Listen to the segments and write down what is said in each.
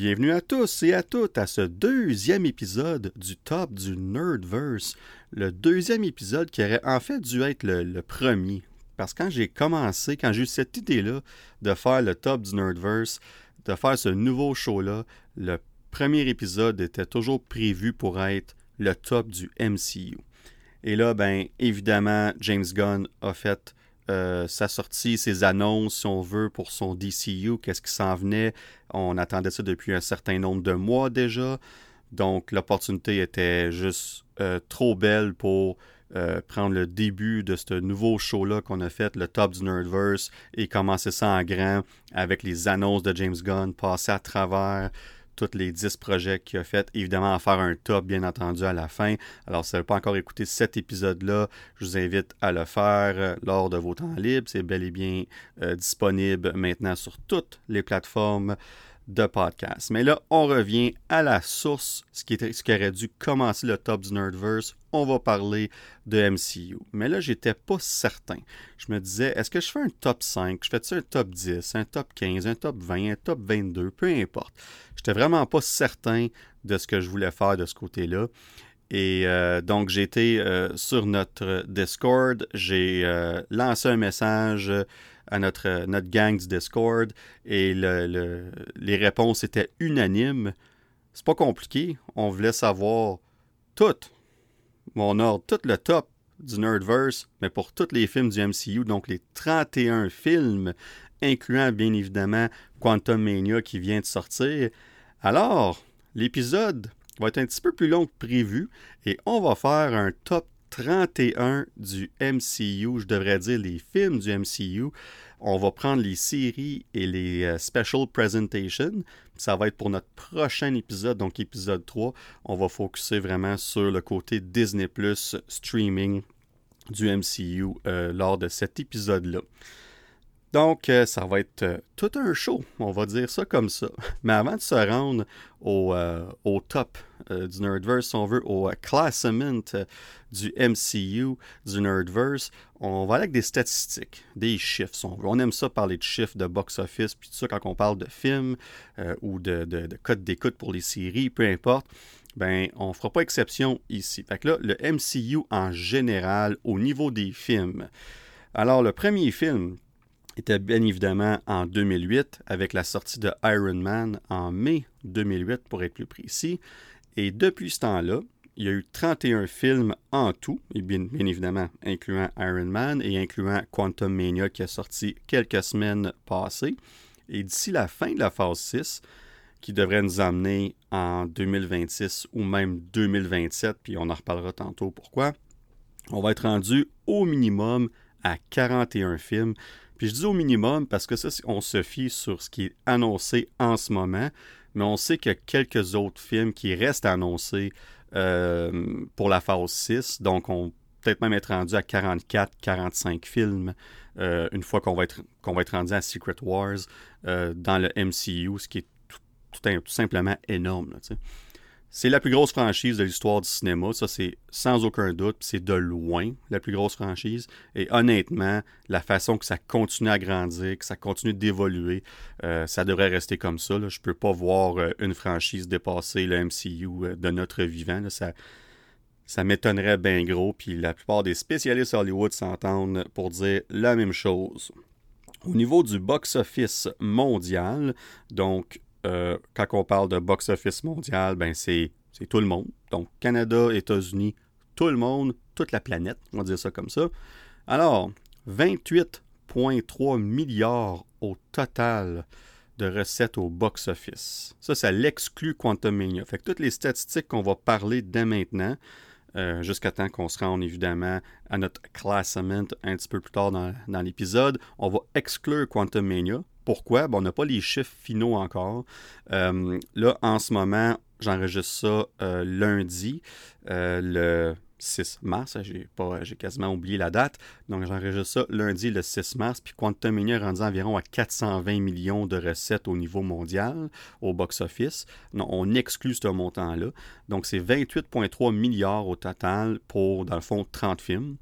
Bienvenue à tous et à toutes à ce deuxième épisode du top du Nerdverse. Le deuxième épisode qui aurait en fait dû être le, premier. Parce que quand j'ai commencé, quand j'ai eu cette idée-là de faire le top du Nerdverse, de faire ce nouveau show-là, le premier épisode était toujours prévu pour être le top du MCU. Et là, ben, évidemment, James Gunn a fait euh, sa sortie, ses annonces, si on veut, pour son DCU, qu'est-ce qui s'en venait. On attendait ça depuis un certain nombre de mois déjà. Donc, l'opportunité était juste euh, trop belle pour euh, prendre le début de ce nouveau show-là qu'on a fait, le Top du Nerdverse, et commencer ça en grand avec les annonces de James Gunn, passer à travers tous les 10 projets qu'il a fait. Évidemment, en faire un top, bien entendu, à la fin. Alors, si vous n'avez pas encore écouté cet épisode-là, je vous invite à le faire euh, lors de vos temps libres. C'est bel et bien euh, disponible maintenant sur toutes les plateformes de podcast. Mais là, on revient à la source, ce qui, aurait dû commencer le top du Nerdverse. On va parler de MCU. Mais là, j'étais pas certain. Je me disais, est-ce que je fais un top 5, je fais un top 10, un top 15, un top 20, un top 22, peu importe. J'étais vraiment pas certain de ce que je voulais faire de ce côté-là. Et euh, donc, j'ai été euh, sur notre Discord, j'ai euh, lancé un message à notre, notre gang du Discord et les réponses étaient unanimes. C'est pas compliqué. On voulait savoir tout, mon ordre, tout le top du Nerdverse, mais pour tous les films du MCU, donc les 31 films, incluant bien évidemment Quantum Mania qui vient de sortir. Alors, l'épisode va être un petit peu plus long que prévu et on va faire un top 31 du MCU, je devrais dire les films du MCU. On va prendre les séries et les euh, special presentations. Ça va être pour notre prochain épisode, donc épisode 3. On va focuser vraiment sur le côté Disney Plus streaming du MCU euh, lors de cet épisode-là. Donc, euh, ça va être euh, tout un show, on va dire ça comme ça. Mais avant de se rendre au, euh, top du Nerdverse, si on veut, au classement du MCU du Nerdverse, on va aller avec des statistiques, des chiffres, on veut. On aime ça parler de chiffres de box-office, puis tout ça quand on parle de films ou de, de, de d'écoute pour les séries, peu importe. Ben, on ne fera pas exception ici. Fait que là, le MCU en général, au niveau des films. Alors, le premier film était bien évidemment en 2008 avec la sortie de Iron Man en mai 2008 pour être plus précis. Et depuis ce temps-là, il y a eu 31 films en tout, et bien, bien, évidemment incluant Iron Man et incluant Quantum Mania qui a sorti quelques semaines passées. Et d'ici la fin de la phase 6, qui devrait nous amener en 2026 ou même 2027, puis on en reparlera tantôt pourquoi, on va être rendu au minimum à 41 films, puis je dis au minimum parce que ça, on se fie sur ce qui est annoncé en ce moment, mais on sait qu'il y a quelques autres films qui restent annoncés euh, pour la phase 6. Donc, on peut-être même être rendu à 44, 45 films euh, une fois qu'on va, être, va être rendu à Secret Wars euh, dans le MCU, ce qui est tout, simplement énorme. Là, c'est la plus grosse franchise de l'histoire du cinéma, ça c'est sans aucun doute, c'est de loin la plus grosse franchise. Et honnêtement, la façon que ça continue à grandir, que ça continue d'évoluer, euh, ça devrait rester comme ça. Je ne peux pas voir euh, une franchise dépasser le MCU euh, de notre vivant. Ça, ça m'étonnerait bien gros. Puis la plupart des spécialistes Hollywood s'entendent pour dire la même chose. Au niveau du box-office mondial, donc euh, quand on parle de box-office mondial, ben c'est tout le monde. Donc, Canada, États-Unis, tout le monde, toute la planète, on va dire ça comme ça. Alors, 28,3 milliards au total de recettes au box-office. Ça, ça l'exclut Quantum Mania. Fait que toutes les statistiques qu'on va parler dès maintenant, euh, jusqu'à temps qu'on se rende évidemment à notre classement un petit peu plus tard dans, dans l'épisode, on va exclure Quantum Mania pourquoi? On n'a pas les chiffres finaux encore. Euh, là, en ce moment, j'enregistre ça euh, lundi, euh, le 6 mars. J'ai quasiment oublié la date. Donc, j'enregistre ça lundi, le 6 mars. Puis Quantum Mania est rendu environ à 420 millions de recettes au niveau mondial, au box-office. Non, on exclut ce montant-là. Donc, c'est 28,3 milliards au total pour, dans le fond, 30 films.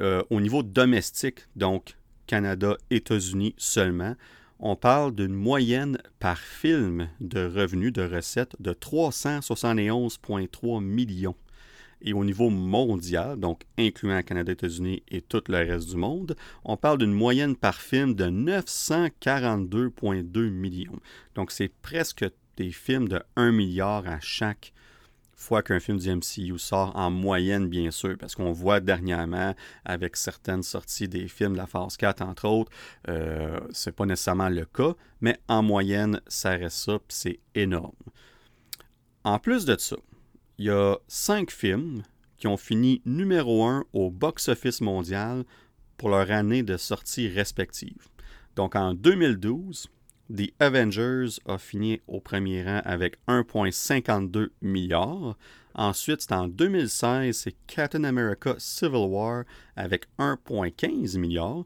au niveau domestique, donc Canada, États-Unis seulement, on parle d'une moyenne par film de revenus, de recettes de 371,3 millions. Et au niveau mondial, donc incluant Canada, États-Unis et tout le reste du monde, on parle d'une moyenne par film de 942,2 millions. Donc c'est presque des films de 1 milliard à chaque fois qu'un film du MCU sort, en moyenne bien sûr, parce qu'on voit dernièrement avec certaines sorties des films de la phase 4 entre autres, euh, c'est pas nécessairement le cas, mais en moyenne ça reste ça, c'est énorme. En plus de ça, il y a cinq films qui ont fini numéro un au box-office mondial pour leur année de sortie respective. Donc en 2012, The Avengers a fini au premier rang avec 1,52 milliard. Ensuite, c'est en 2016, c'est Captain America Civil War avec 1,15 milliard.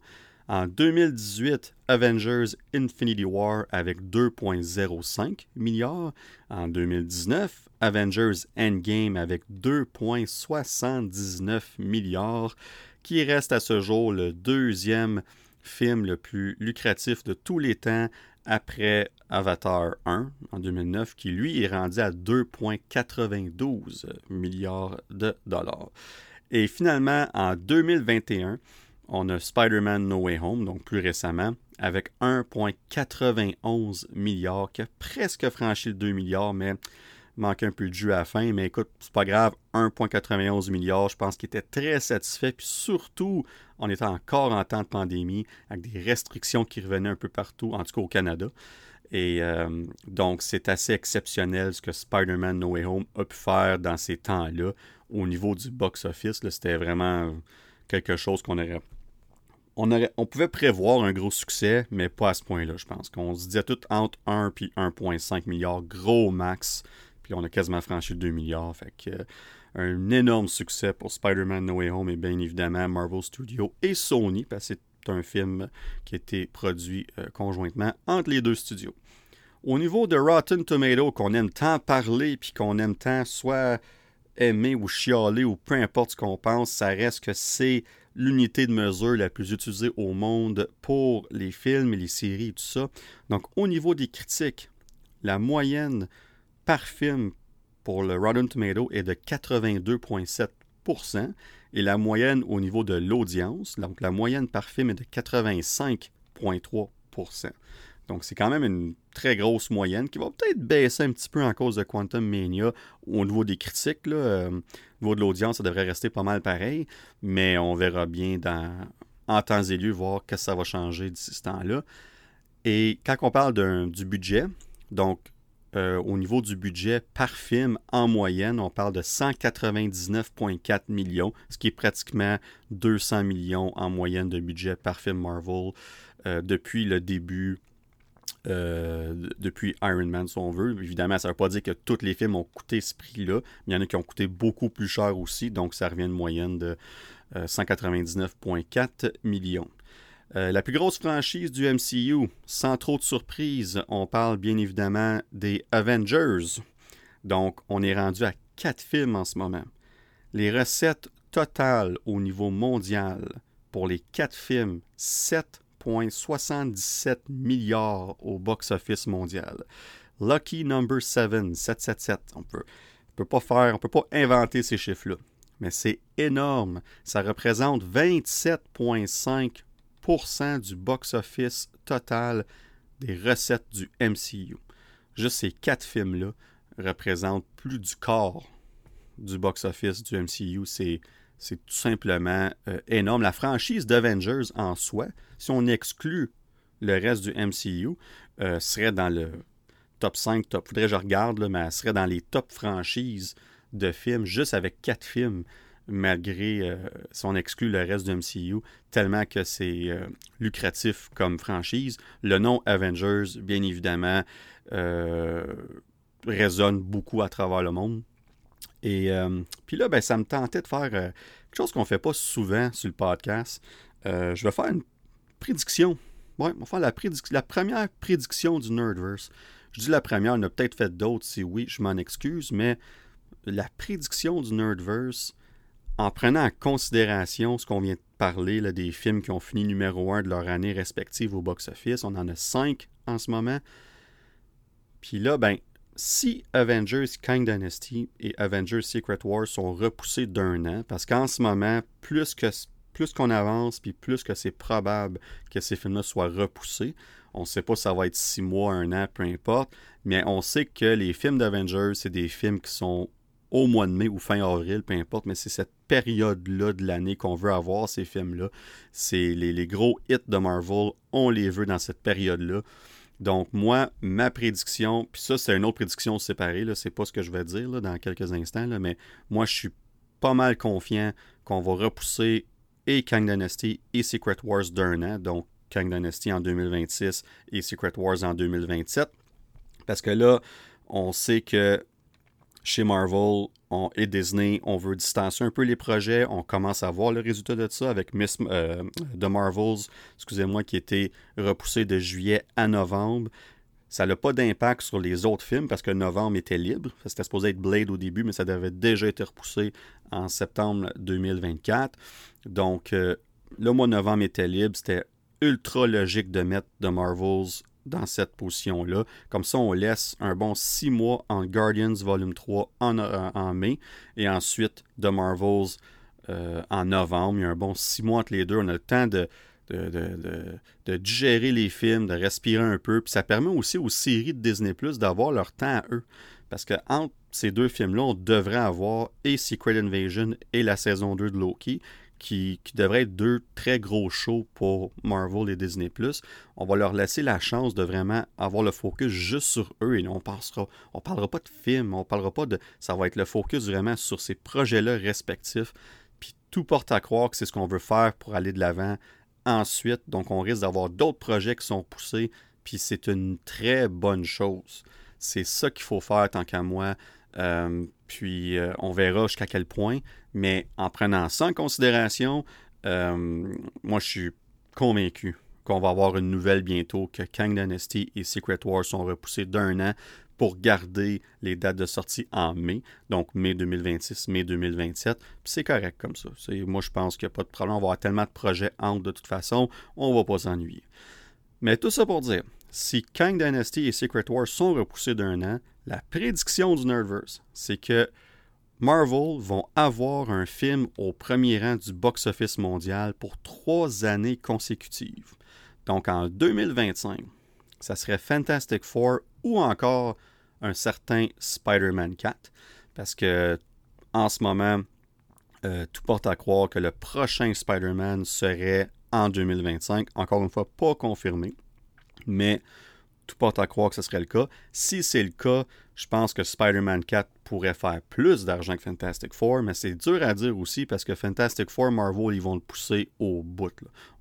En 2018, Avengers Infinity War avec 2,05 milliards. En 2019, Avengers Endgame avec 2,79 milliards, qui reste à ce jour le deuxième film le plus lucratif de tous les temps après Avatar 1 en 2009, qui lui est rendu à 2,92 milliards de dollars. Et finalement, en 2021, on a Spider-Man No Way Home, donc plus récemment, avec 1,91 milliards, qui a presque franchi le 2 milliards, mais manque un peu de jus à la fin. Mais écoute, c'est pas grave, 1,91 milliards, je pense qu'il était très satisfait. Puis surtout, on était encore en temps de pandémie, avec des restrictions qui revenaient un peu partout, en tout cas au Canada. Et euh, donc, c'est assez exceptionnel ce que Spider-Man No Way Home a pu faire dans ces temps-là. Au niveau du box-office, c'était vraiment quelque chose qu'on aurait on, aurait, on, pouvait prévoir un gros succès, mais pas à ce point-là, je pense. Qu'on se disait tout entre 1 et 1,5 milliard, gros max. Puis on a quasiment franchi le 2 milliards. Fait euh, un énorme succès pour Spider-Man No Way Home et bien évidemment Marvel Studios et Sony, parce que c'est un film qui a été produit euh, conjointement entre les deux studios. Au niveau de Rotten Tomato, qu'on aime tant parler, puis qu'on aime tant soit aimer ou chialer ou peu importe ce qu'on pense, ça reste que c'est l'unité de mesure la plus utilisée au monde pour les films et les séries et tout ça. Donc au niveau des critiques, la moyenne par film pour le Rotten Tomato est de 82,7% et la moyenne au niveau de l'audience, donc la moyenne par film est de 85,3% donc, c'est quand même une très grosse moyenne qui va peut-être baisser un petit peu en cause de Quantum Mania au niveau des critiques. Là, euh, au niveau de l'audience, ça devrait rester pas mal pareil, mais on verra bien dans, en temps et lieu voir que ça va changer d'ici ce temps-là. Et quand on parle du budget, donc euh, au niveau du budget par film, en moyenne, on parle de 199,4 millions, ce qui est pratiquement 200 millions en moyenne de budget par film Marvel euh, depuis le début euh, depuis Iron Man, si on veut. Évidemment, ça ne veut pas dire que tous les films ont coûté ce prix-là. Il y en a qui ont coûté beaucoup plus cher aussi, donc ça revient à une moyenne de 199,4 euh, millions. Euh, la plus grosse franchise du MCU, sans trop de surprise, on parle bien évidemment des Avengers. Donc, on est rendu à quatre films en ce moment. Les recettes totales au niveau mondial pour les quatre films, 7 77 milliards au box-office mondial. Lucky number 7, 777. On peut, peut pas faire, on peut pas inventer ces chiffres-là. Mais c'est énorme. Ça représente 27,5% du box-office total des recettes du MCU. Juste ces quatre films-là représentent plus du quart du box-office du MCU. C'est c'est tout simplement euh, énorme. La franchise d'Avengers en soi, si on exclut le reste du MCU, euh, serait dans le top 5, top, faudrait que je regarde, mais elle serait dans les top franchises de films, juste avec quatre films, malgré, euh, si on exclut le reste du MCU, tellement que c'est lucratif comme franchise. Le nom Avengers, bien évidemment, résonne beaucoup à travers le monde. Et euh, puis là, ben, ça me tentait de faire euh, quelque chose qu'on ne fait pas souvent sur le podcast. Euh, je vais faire une prédiction. Ouais, on va faire la, la première prédiction du Nerdverse. Je dis la première, on a peut-être fait d'autres. Si oui, je m'en excuse, mais la prédiction du Nerdverse en prenant en considération ce qu'on vient de parler, des films qui ont fini numéro un de leur année respective au box-office, on en a cinq en ce moment. Puis là, ben, si Avengers Kang Dynasty et Avengers Secret Wars sont repoussés d'un an, parce qu'en ce moment, plus qu'on avance, puis plus que c'est probable que ces films-là soient repoussés, on ne sait pas si ça va être six mois, un an, peu importe, mais on sait que les films d'Avengers, c'est des films qui sont au mois de mai ou fin avril, peu importe, mais c'est cette période-là de l'année qu'on veut avoir, ces films-là. C'est les, gros hits de Marvel, on les veut dans cette période-là. Donc, moi, ma prédiction, puis ça, c'est une autre prédiction séparée, là, c'est pas ce que je vais dire là, dans quelques instants, là, mais moi, je suis pas mal confiant qu'on va repousser et Kang Dynasty et Secret Wars d'un an, donc Kang Dynasty en 2026 et Secret Wars en 2027. Parce que là, on sait que chez Marvel et Disney, on veut distancer un peu les projets. On commence à voir le résultat de ça avec Miss euh, The Marvels, excusez-moi, qui était repoussé de juillet à novembre. Ça n'a pas d'impact sur les autres films parce que novembre était libre. C'était supposé être Blade au début, mais ça devait déjà être repoussé en septembre 2024. Donc, euh, le mois de novembre était libre. C'était ultra logique de mettre The Marvels dans cette position-là. Comme ça, on laisse un bon six mois en Guardians Volume 3 euh, en, mai et ensuite The Marvels euh, en novembre. Il y a un bon six mois entre les deux. On a le temps de, de, digérer les films, de respirer un peu. Puis ça permet aussi aux séries de Disney Plus d'avoir leur temps à eux. Parce que entre ces deux films-là, on devrait avoir et Secret Invasion et la saison 2 de Loki qui, devraient être deux très gros shows pour Marvel et Disney+. On va leur laisser la chance de vraiment avoir le focus juste sur eux et on ne parlera pas de films, on parlera pas de... Ça va être le focus vraiment sur ces projets-là respectifs. Puis tout porte à croire que c'est ce qu'on veut faire pour aller de l'avant ensuite. Donc on risque d'avoir d'autres projets qui sont poussés, puis c'est une très bonne chose. C'est ça qu'il faut faire tant qu'à moi. Euh, puis euh, on verra jusqu'à quel point. Mais en prenant ça en considération, euh, moi je suis convaincu qu'on va avoir une nouvelle bientôt, que Kang Dynasty et Secret Wars sont repoussés d'un an pour garder les dates de sortie en mai, donc mai 2026, mai 2027. Puis c'est correct comme ça. Moi, je pense qu'il n'y a pas de problème. On va avoir tellement de projets entre de toute façon, on ne va pas s'ennuyer. Mais tout ça pour dire, si Kang Dynasty et Secret Wars sont repoussés d'un an, la prédiction du Nerdverse, c'est que Marvel vont avoir un film au premier rang du box-office mondial pour trois années consécutives. Donc en 2025, ça serait Fantastic Four ou encore un certain Spider-Man 4. Parce que en ce moment, euh, tout porte à croire que le prochain Spider-Man serait en 2025. Encore une fois, pas confirmé. Mais tout porte à croire que ce serait le cas. Si c'est le cas, je pense que Spider-Man 4 pourrait faire plus d'argent que Fantastic Four, mais c'est dur à dire aussi parce que Fantastic Four, Marvel, ils vont le pousser au bout.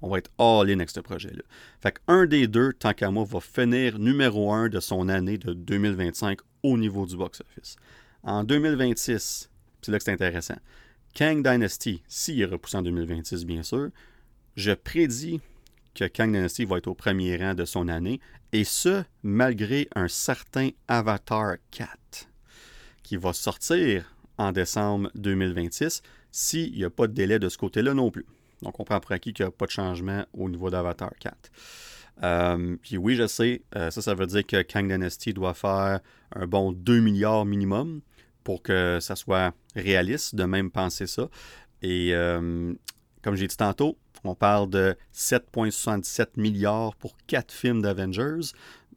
On va être all-in avec ce projet-là. Fait qu'un des deux, tant qu'à moi, va finir numéro un de son année de 2025 au niveau du box-office. En 2026, c'est là que c'est intéressant. Kang Dynasty, s'il est repoussé en 2026, bien sûr, je prédis que Kang Dynasty va être au premier rang de son année, et ce, malgré un certain Avatar 4 qui va sortir en décembre 2026 s'il n'y a pas de délai de ce côté-là non plus. Donc on prend pour acquis qu'il n'y a pas de changement au niveau d'Avatar 4. Euh, puis oui, je sais, euh, ça, ça veut dire que Kang Dynasty doit faire un bon 2 milliards minimum pour que ça soit réaliste de même penser ça. Et euh, comme j'ai dit tantôt, on parle de 7,77 milliards pour quatre films d'Avengers.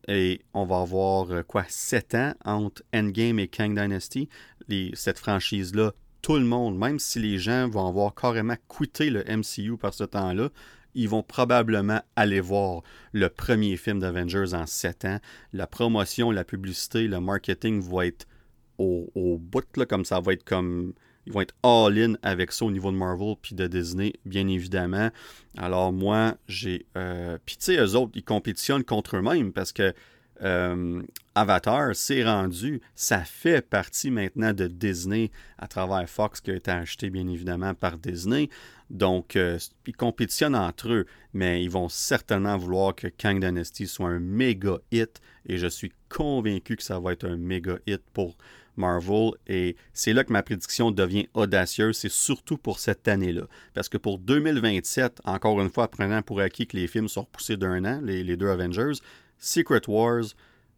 Et on va avoir euh, quoi 7 ans entre Endgame et Kang Dynasty. cette franchise-là, tout le monde, même si les gens vont avoir carrément quitté le MCU par ce temps-là, ils vont probablement aller voir le premier film d'Avengers en 7 ans. La promotion, la publicité, le marketing vont être au, bout, comme ça va être comme ils vont être all-in avec ça au niveau de Marvel puis de Disney, bien évidemment. Alors moi, j'ai... Euh, puis tu sais, eux autres, ils compétitionnent contre eux-mêmes parce que euh, Avatar s'est rendu, ça fait partie maintenant de Disney à travers Fox qui a été acheté bien évidemment par Disney. Donc, euh, ils compétitionnent entre eux, mais ils vont certainement vouloir que Kang Dynasty soit un méga hit et je suis convaincu que ça va être un méga hit pour Marvel. Et c'est là que ma prédiction devient audacieuse. C'est surtout pour cette année-là. Parce que pour 2027, encore une fois, prenant pour acquis que les films sont repoussés d'un an, les, les deux Avengers, Secret Wars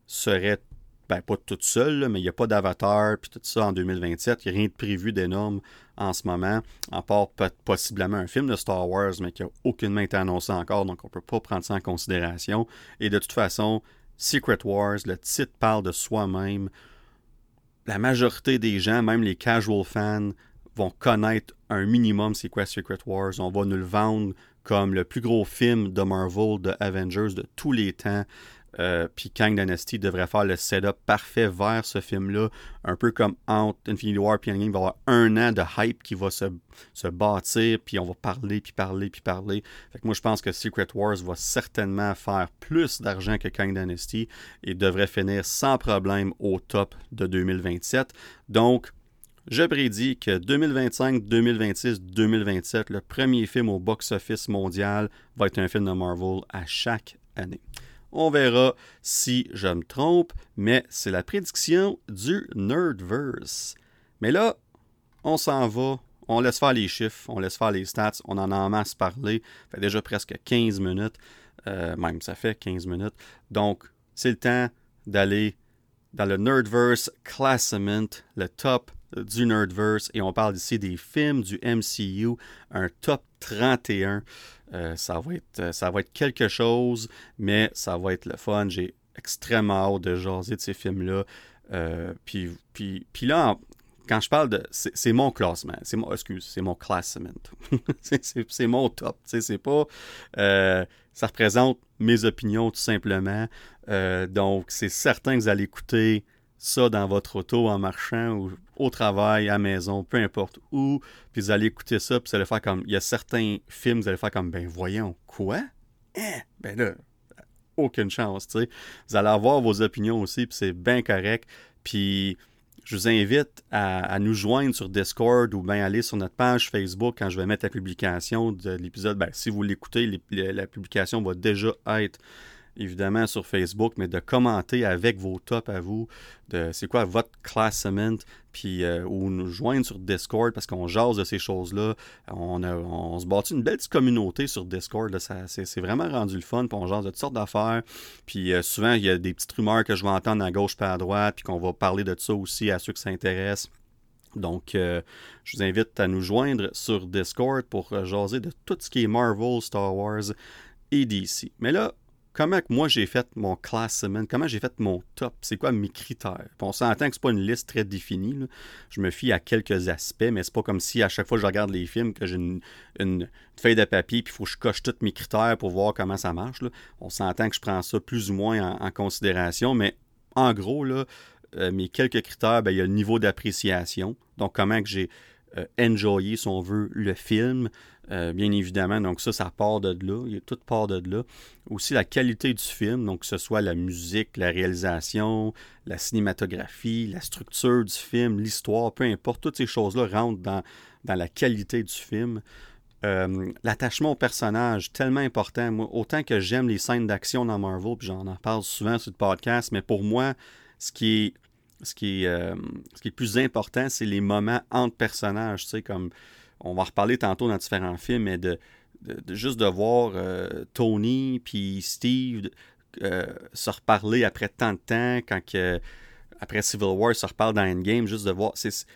serait ben, pas toute seule, mais il n'y a pas d'avatar, puis tout ça en 2027. Il n'y a rien de prévu d'énorme en ce moment, à part possiblement un film de Star Wars, mais qui n'a aucunement été annoncé encore, donc on ne peut pas prendre ça en considération. Et de toute façon, Secret Wars, le titre parle de soi-même. La majorité des gens, même les casual fans, vont connaître un minimum c'est quoi Secret Wars. On va nous le vendre comme le plus gros film de Marvel, de Avengers de tous les temps. Euh, puis Kang Dynasty devrait faire le setup parfait vers ce film-là, un peu comme entre Infinity War et Endgame, il va y avoir un an de hype qui va se, bâtir, puis on va parler, puis parler, puis parler. Fait que moi, je pense que Secret Wars va certainement faire plus d'argent que Kang Dynasty et devrait finir sans problème au top de 2027. Donc, je prédis que 2025, 2026, 2027, le premier film au box-office mondial va être un film de Marvel à chaque année. On verra si je me trompe, mais c'est la prédiction du Nerdverse. Mais là, on s'en va, on laisse faire les chiffres, on laisse faire les stats, on en a en masse parlé. Ça fait déjà presque 15 minutes, euh, même ça fait 15 minutes. Donc, c'est le temps d'aller dans le Nerdverse Classement, le top du Nerdverse, et on parle ici des films du MCU, un top 31. Euh, ça, va être, euh, ça va être quelque chose, mais ça va être le fun. J'ai extrêmement hâte de jaser de ces films-là. Euh, puis, puis, puis là, quand je parle de. C'est mon classement. C'est mon, excuse, c'est mon classement. c'est mon top. C'est pas. ça représente mes opinions, tout simplement. donc, c'est certain que vous allez écouter ça dans votre auto en marchant ou au travail, à la maison, peu importe où, puis vous allez écouter ça, puis vous allez faire comme. Il y a certains films, vous allez faire comme, ben voyons, quoi? Eh, ben là, aucune chance, tu sais. Vous allez avoir vos opinions aussi, puis c'est bien correct. Puis je vous invite à, nous joindre sur Discord ou bien aller sur notre page Facebook quand je vais mettre la publication de l'épisode. Ben, si vous l'écoutez, la publication va déjà être évidemment sur Facebook, mais de commenter avec vos tops à vous, de c'est quoi votre classement, puis euh, ou nous joindre sur Discord parce qu'on jase de ces choses-là. On, on se bâtit une belle petite communauté sur Discord. c'est, vraiment rendu le fun, puis on jase de toutes sortes d'affaires. Puis euh, souvent, il y a des petites rumeurs que je vais entendre à gauche pas à droite, puis qu'on va parler de ça aussi à ceux qui s'intéressent. Donc, euh, je vous invite à nous joindre sur Discord pour jaser de tout ce qui est Marvel, Star Wars et DC. Mais là, comment moi j'ai fait mon classement, comment j'ai fait mon top, c'est quoi mes critères? on s'entend que c'est pas une liste très définie. Je me fie à quelques aspects, mais c'est pas comme si à chaque fois que je regarde les films que j'ai une, feuille de papier puis il faut que je coche tous mes critères pour voir comment ça marche. On s'entend que je prends ça plus ou moins en, considération, mais en gros, là, euh, mes quelques critères, ben, il y a le niveau d'appréciation. Donc, comment que j'ai euh, enjoyé, si on veut, le film. Euh, bien évidemment. Donc ça, ça part de là. Il y a part de là. Aussi la qualité du film, donc que ce soit la musique, la réalisation, la cinématographie, la structure du film, l'histoire, peu importe, toutes ces choses-là rentrent dans, dans la qualité du film. Euh, l'attachement au personnage, tellement important. Moi, autant que j'aime les scènes d'action dans Marvel, puis j'en parle souvent sur le podcast, mais pour moi, ce qui est ce qui est, euh, ce qui est plus important, c'est les moments entre personnages, tu sais, comme on va reparler tantôt dans différents films, mais de, juste de voir euh, Tony puis Steve euh, se reparler après tant de temps, quand que, après Civil War, se reparle dans Endgame, juste de voir. C'est,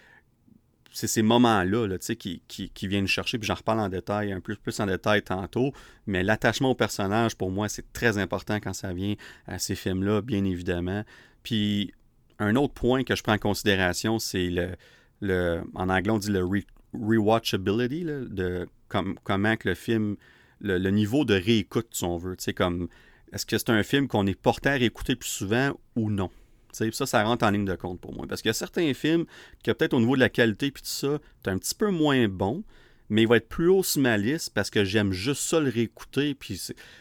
ces moments-là là, qui, qui, qui, viennent chercher, puis j'en reparle en détail, un peu plus en détail tantôt, mais l'attachement au personnage, pour moi, c'est très important quand ça vient à ces films-là, bien évidemment. Puis un autre point que je prends en considération, c'est le, le en anglais on dit le rewatchability, de comment que le film, le, niveau de réécoute, si on veut. Comme, est-ce que c'est un film qu'on est porté à réécouter plus souvent ou non? ça, ça rentre en ligne de compte pour moi. Parce qu'il y a certains films qui, peut-être au niveau de la qualité puis tout ça, c'est un petit peu moins bon, mais il va être plus haut sur ma parce que j'aime juste ça le réécouter. Puis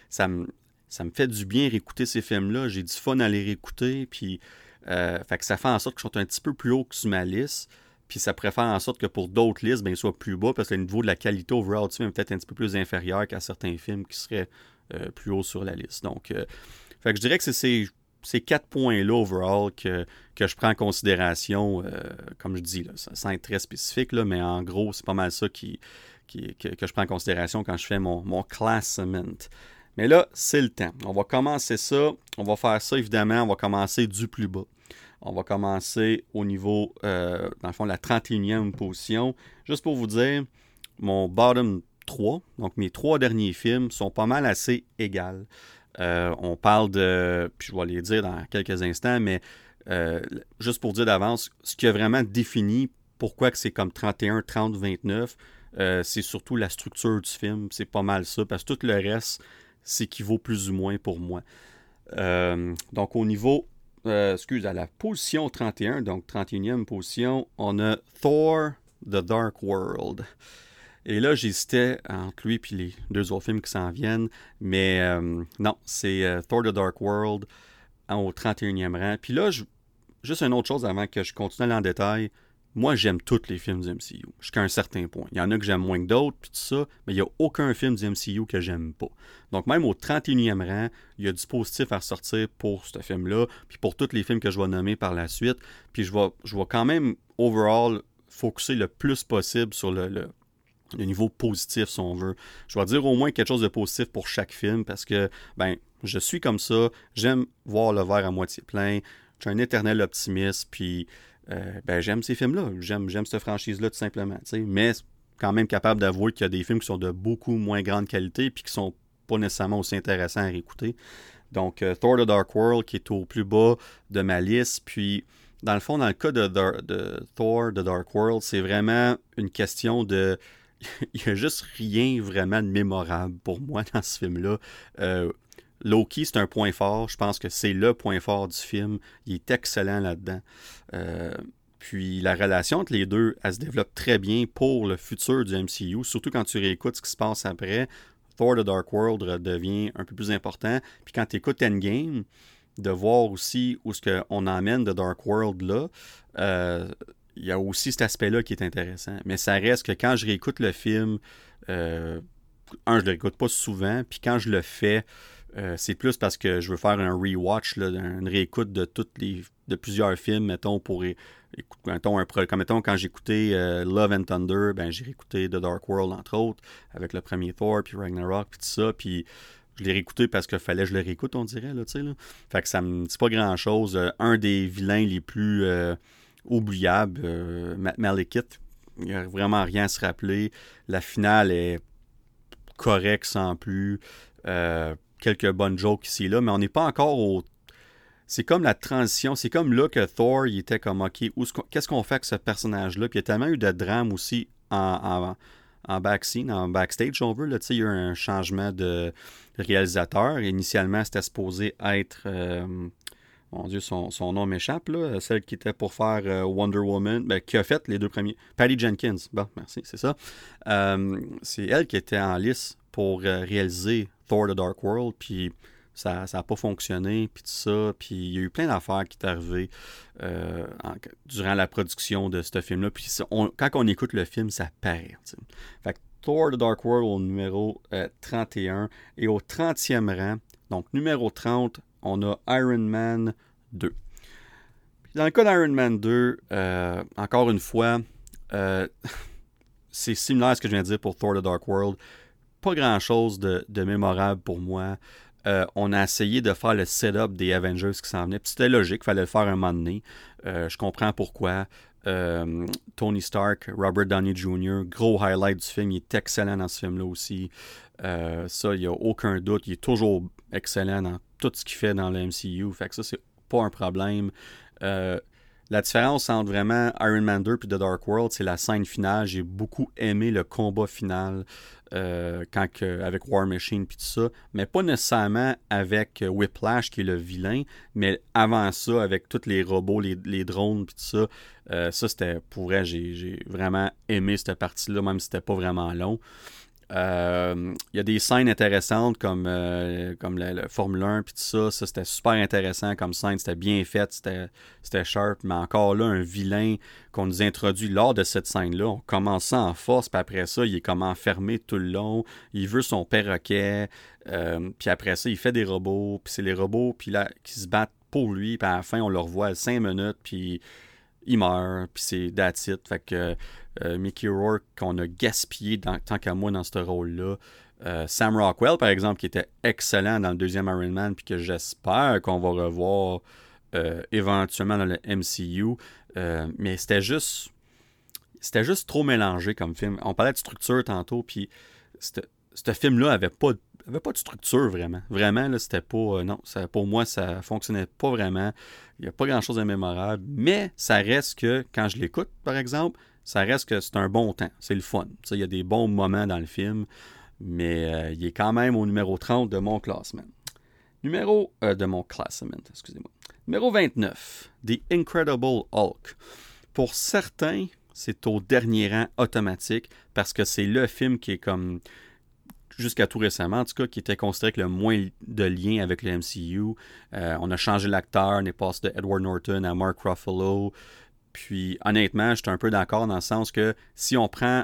ça me, ça me fait du bien réécouter ces films-là. J'ai du fun à les réécouter. Puis euh, fait que ça fait en sorte que je sois un petit peu plus haut que sur ma liste. Puis ça pourrait faire en sorte que pour d'autres listes, ben, il soit plus bas parce que le niveau de la qualité overall du film est peut-être un petit peu plus inférieur qu'à certains films qui seraient euh, plus haut sur la liste. Donc, euh, fait que je dirais que c'est ces quatre points-là, overall, que, que je prends en considération, comme je dis, sans être très spécifique, là, mais en gros, c'est pas mal ça qui, qui, que, je prends en considération quand je fais mon, mon classement. Mais là, c'est le temps. On va commencer ça. On va faire ça, évidemment. On va commencer du plus bas. On va commencer au niveau, euh, dans le fond, la 31e position. Juste pour vous dire, mon bottom 3, donc mes trois derniers films, sont pas mal assez égales. Euh, on parle de, puis je vais les dire dans quelques instants, mais euh, juste pour dire d'avance, ce qui a vraiment défini pourquoi que c'est comme 31, 30, 29, c'est surtout la structure du film. C'est pas mal ça, parce que tout le reste s'équivaut plus ou moins pour moi. Euh, donc au niveau, excuse, à la position 31, donc 31e position, on a Thor, The Dark World. Et là, j'hésitais entre lui et les deux autres films qui s'en viennent. Mais euh, non, c'est euh, Thor The Dark World au 31e rang. Puis là, juste une autre chose avant que je continue en détail. Moi, j'aime tous les films du MCU, jusqu'à un certain point. Il y en a que j'aime moins que d'autres, puis tout ça, mais il n'y a aucun film du MCU que j'aime pas. Donc, même au 31e rang, il y a du positif à ressortir pour ce film-là, puis pour tous les films que je vais nommer par la suite. Puis je vais, je quand même, overall, focuser le plus possible sur le le niveau positif, si on veut. Je vais dire au moins quelque chose de positif pour chaque film parce que, ben, je suis comme ça, j'aime voir le verre à moitié plein, suis un éternel optimiste, puis, euh, ben, j'aime ces films-là, j'aime, j'aime cette franchise-là tout simplement, mais quand même capable d'avouer qu'il y a des films qui sont de beaucoup moins grande qualité puis qui sont pas nécessairement aussi intéressants à réécouter. Donc, euh, Thor The Dark World qui est au plus bas de ma liste, puis dans le fond, dans le cas de, de Thor The Dark World, c'est vraiment une question de il n'y a juste rien vraiment de mémorable pour moi dans ce film-là. Euh, Loki, c'est un point fort. Je pense que c'est le point fort du film. Il est excellent là-dedans. Euh, puis la relation entre les deux, elle se développe très bien pour le futur du MCU, surtout quand tu réécoutes ce qui se passe après. Thor The Dark World devient un peu plus important. Puis quand tu écoutes Endgame, de voir aussi où ce qu'on emmène The Dark World là, euh, il y a aussi cet aspect-là qui est intéressant. Mais ça reste que quand je réécoute le film, euh, un, je le réécoute pas souvent, puis quand je le fais, euh, c'est plus parce que je veux faire un rewatch, une réécoute de toutes les de plusieurs films, mettons, pour mettons, un, comme mettons, quand j'écoutais euh, Love and Thunder, ben j'ai réécouté The Dark World, entre autres, avec le premier Thor, puis Ragnarok, puis tout ça, puis je l'ai réécouté parce qu'il fallait que je le réécoute, on dirait, là, tu sais. Fait que ça me dit pas grand-chose. un des vilains les plus oubliable. Euh, Malekith, il n'y a vraiment rien à se rappeler. La finale est correcte sans plus. Euh, quelques bonnes jokes ici là, mais on n'est pas encore au. C'est comme la transition, c'est comme là que Thor, il était comme, OK, qu'est-ce qu'on fait avec ce personnage-là? Puis il y a tellement eu de drame aussi en, en, backscene, en backstage, on veut. Là, il y a eu un changement de réalisateur. Initialement, c'était supposé être euh, mon Dieu, son, nom m'échappe, là, celle qui était pour faire euh, Wonder Woman, ben, qui a fait les deux premiers. Patty Jenkins, bon, merci, c'est ça. Euh, c'est elle qui était en lice pour réaliser Thor The Dark World, puis ça n'a pas fonctionné, puis tout ça, puis il y a eu plein d'affaires qui sont arrivées durant la production de ce film-là, puis quand on écoute le film, ça paraît. Fait que Thor The Dark World au numéro 31, et au 30e rang, donc numéro 30, on a Iron Man 2. Dans le cas d'Iron Man 2, euh, encore une fois, euh, c'est similaire à ce que je viens de dire pour Thor The Dark World. Pas grand-chose de, mémorable pour moi. Euh, on a essayé de faire le setup des Avengers qui s'en venaient. C'était logique, fallait le faire un moment donné. je comprends pourquoi. Tony Stark, Robert Downey Jr., gros highlight du film. Il est excellent dans ce film-là aussi. ça, il n'y a aucun doute. Il est toujours excellent dans tout ce qu'il fait dans le MCU. Fait que ça, c'est pas un problème. Euh, la différence entre vraiment Iron Man 2 et The Dark World, c'est la scène finale. J'ai beaucoup aimé le combat final euh, quand avec War Machine et tout ça, mais pas nécessairement avec Whiplash qui est le vilain, mais avant ça, avec tous les robots, les, drones et tout ça. Euh, ça, c'était pour vrai, j'ai vraiment aimé cette partie-là, même si c'était pas vraiment long. Euh, il y a des scènes intéressantes comme, euh, comme le, Formule 1 puis tout ça. Ça, c'était super intéressant comme scène. C'était bien fait, c'était sharp. Mais encore là, un vilain qu'on nous introduit lors de cette scène-là. On commence ça en force, puis après ça, il est comme enfermé tout le long. Il veut son perroquet. Euh, puis après ça, il fait des robots. Puis c'est les robots puis là, qui se battent pour lui, puis à la fin, on le revoit 5 minutes, puis il meurt, puis c'est that's it. Fait que euh, Mickey Rourke, qu'on a gaspillé tant qu'à moi dans ce rôle-là. Euh, Sam Rockwell, par exemple, qui était excellent dans le deuxième Iron Man, puis que j'espère qu'on va revoir euh, éventuellement dans le MCU. mais c'était juste. C'était juste trop mélangé comme film. On parlait de structure tantôt, puis ce film-là avait pas de structure vraiment. Vraiment, là, c'était pas. non, ça, pour moi, ça fonctionnait pas vraiment. Il n'y a pas grand-chose de mémorable. Mais ça reste que, quand je l'écoute, par exemple, ça reste que c'est un bon temps. C'est le fun. Il y a des bons moments dans le film, mais euh, il est quand même au numéro 30 de mon classement. Numéro euh, de mon classement, excusez-moi. Numéro 29, The Incredible Hulk. Pour certains, c'est au dernier rang automatique parce que c'est le film qui est comme jusqu'à tout récemment, en tout cas, qui était considéré avec le moins de lien avec le MCU. Euh, on a changé l'acteur, on est passé de Edward Norton à Mark Ruffalo. Puis honnêtement, je suis un peu d'accord dans le sens que si on prend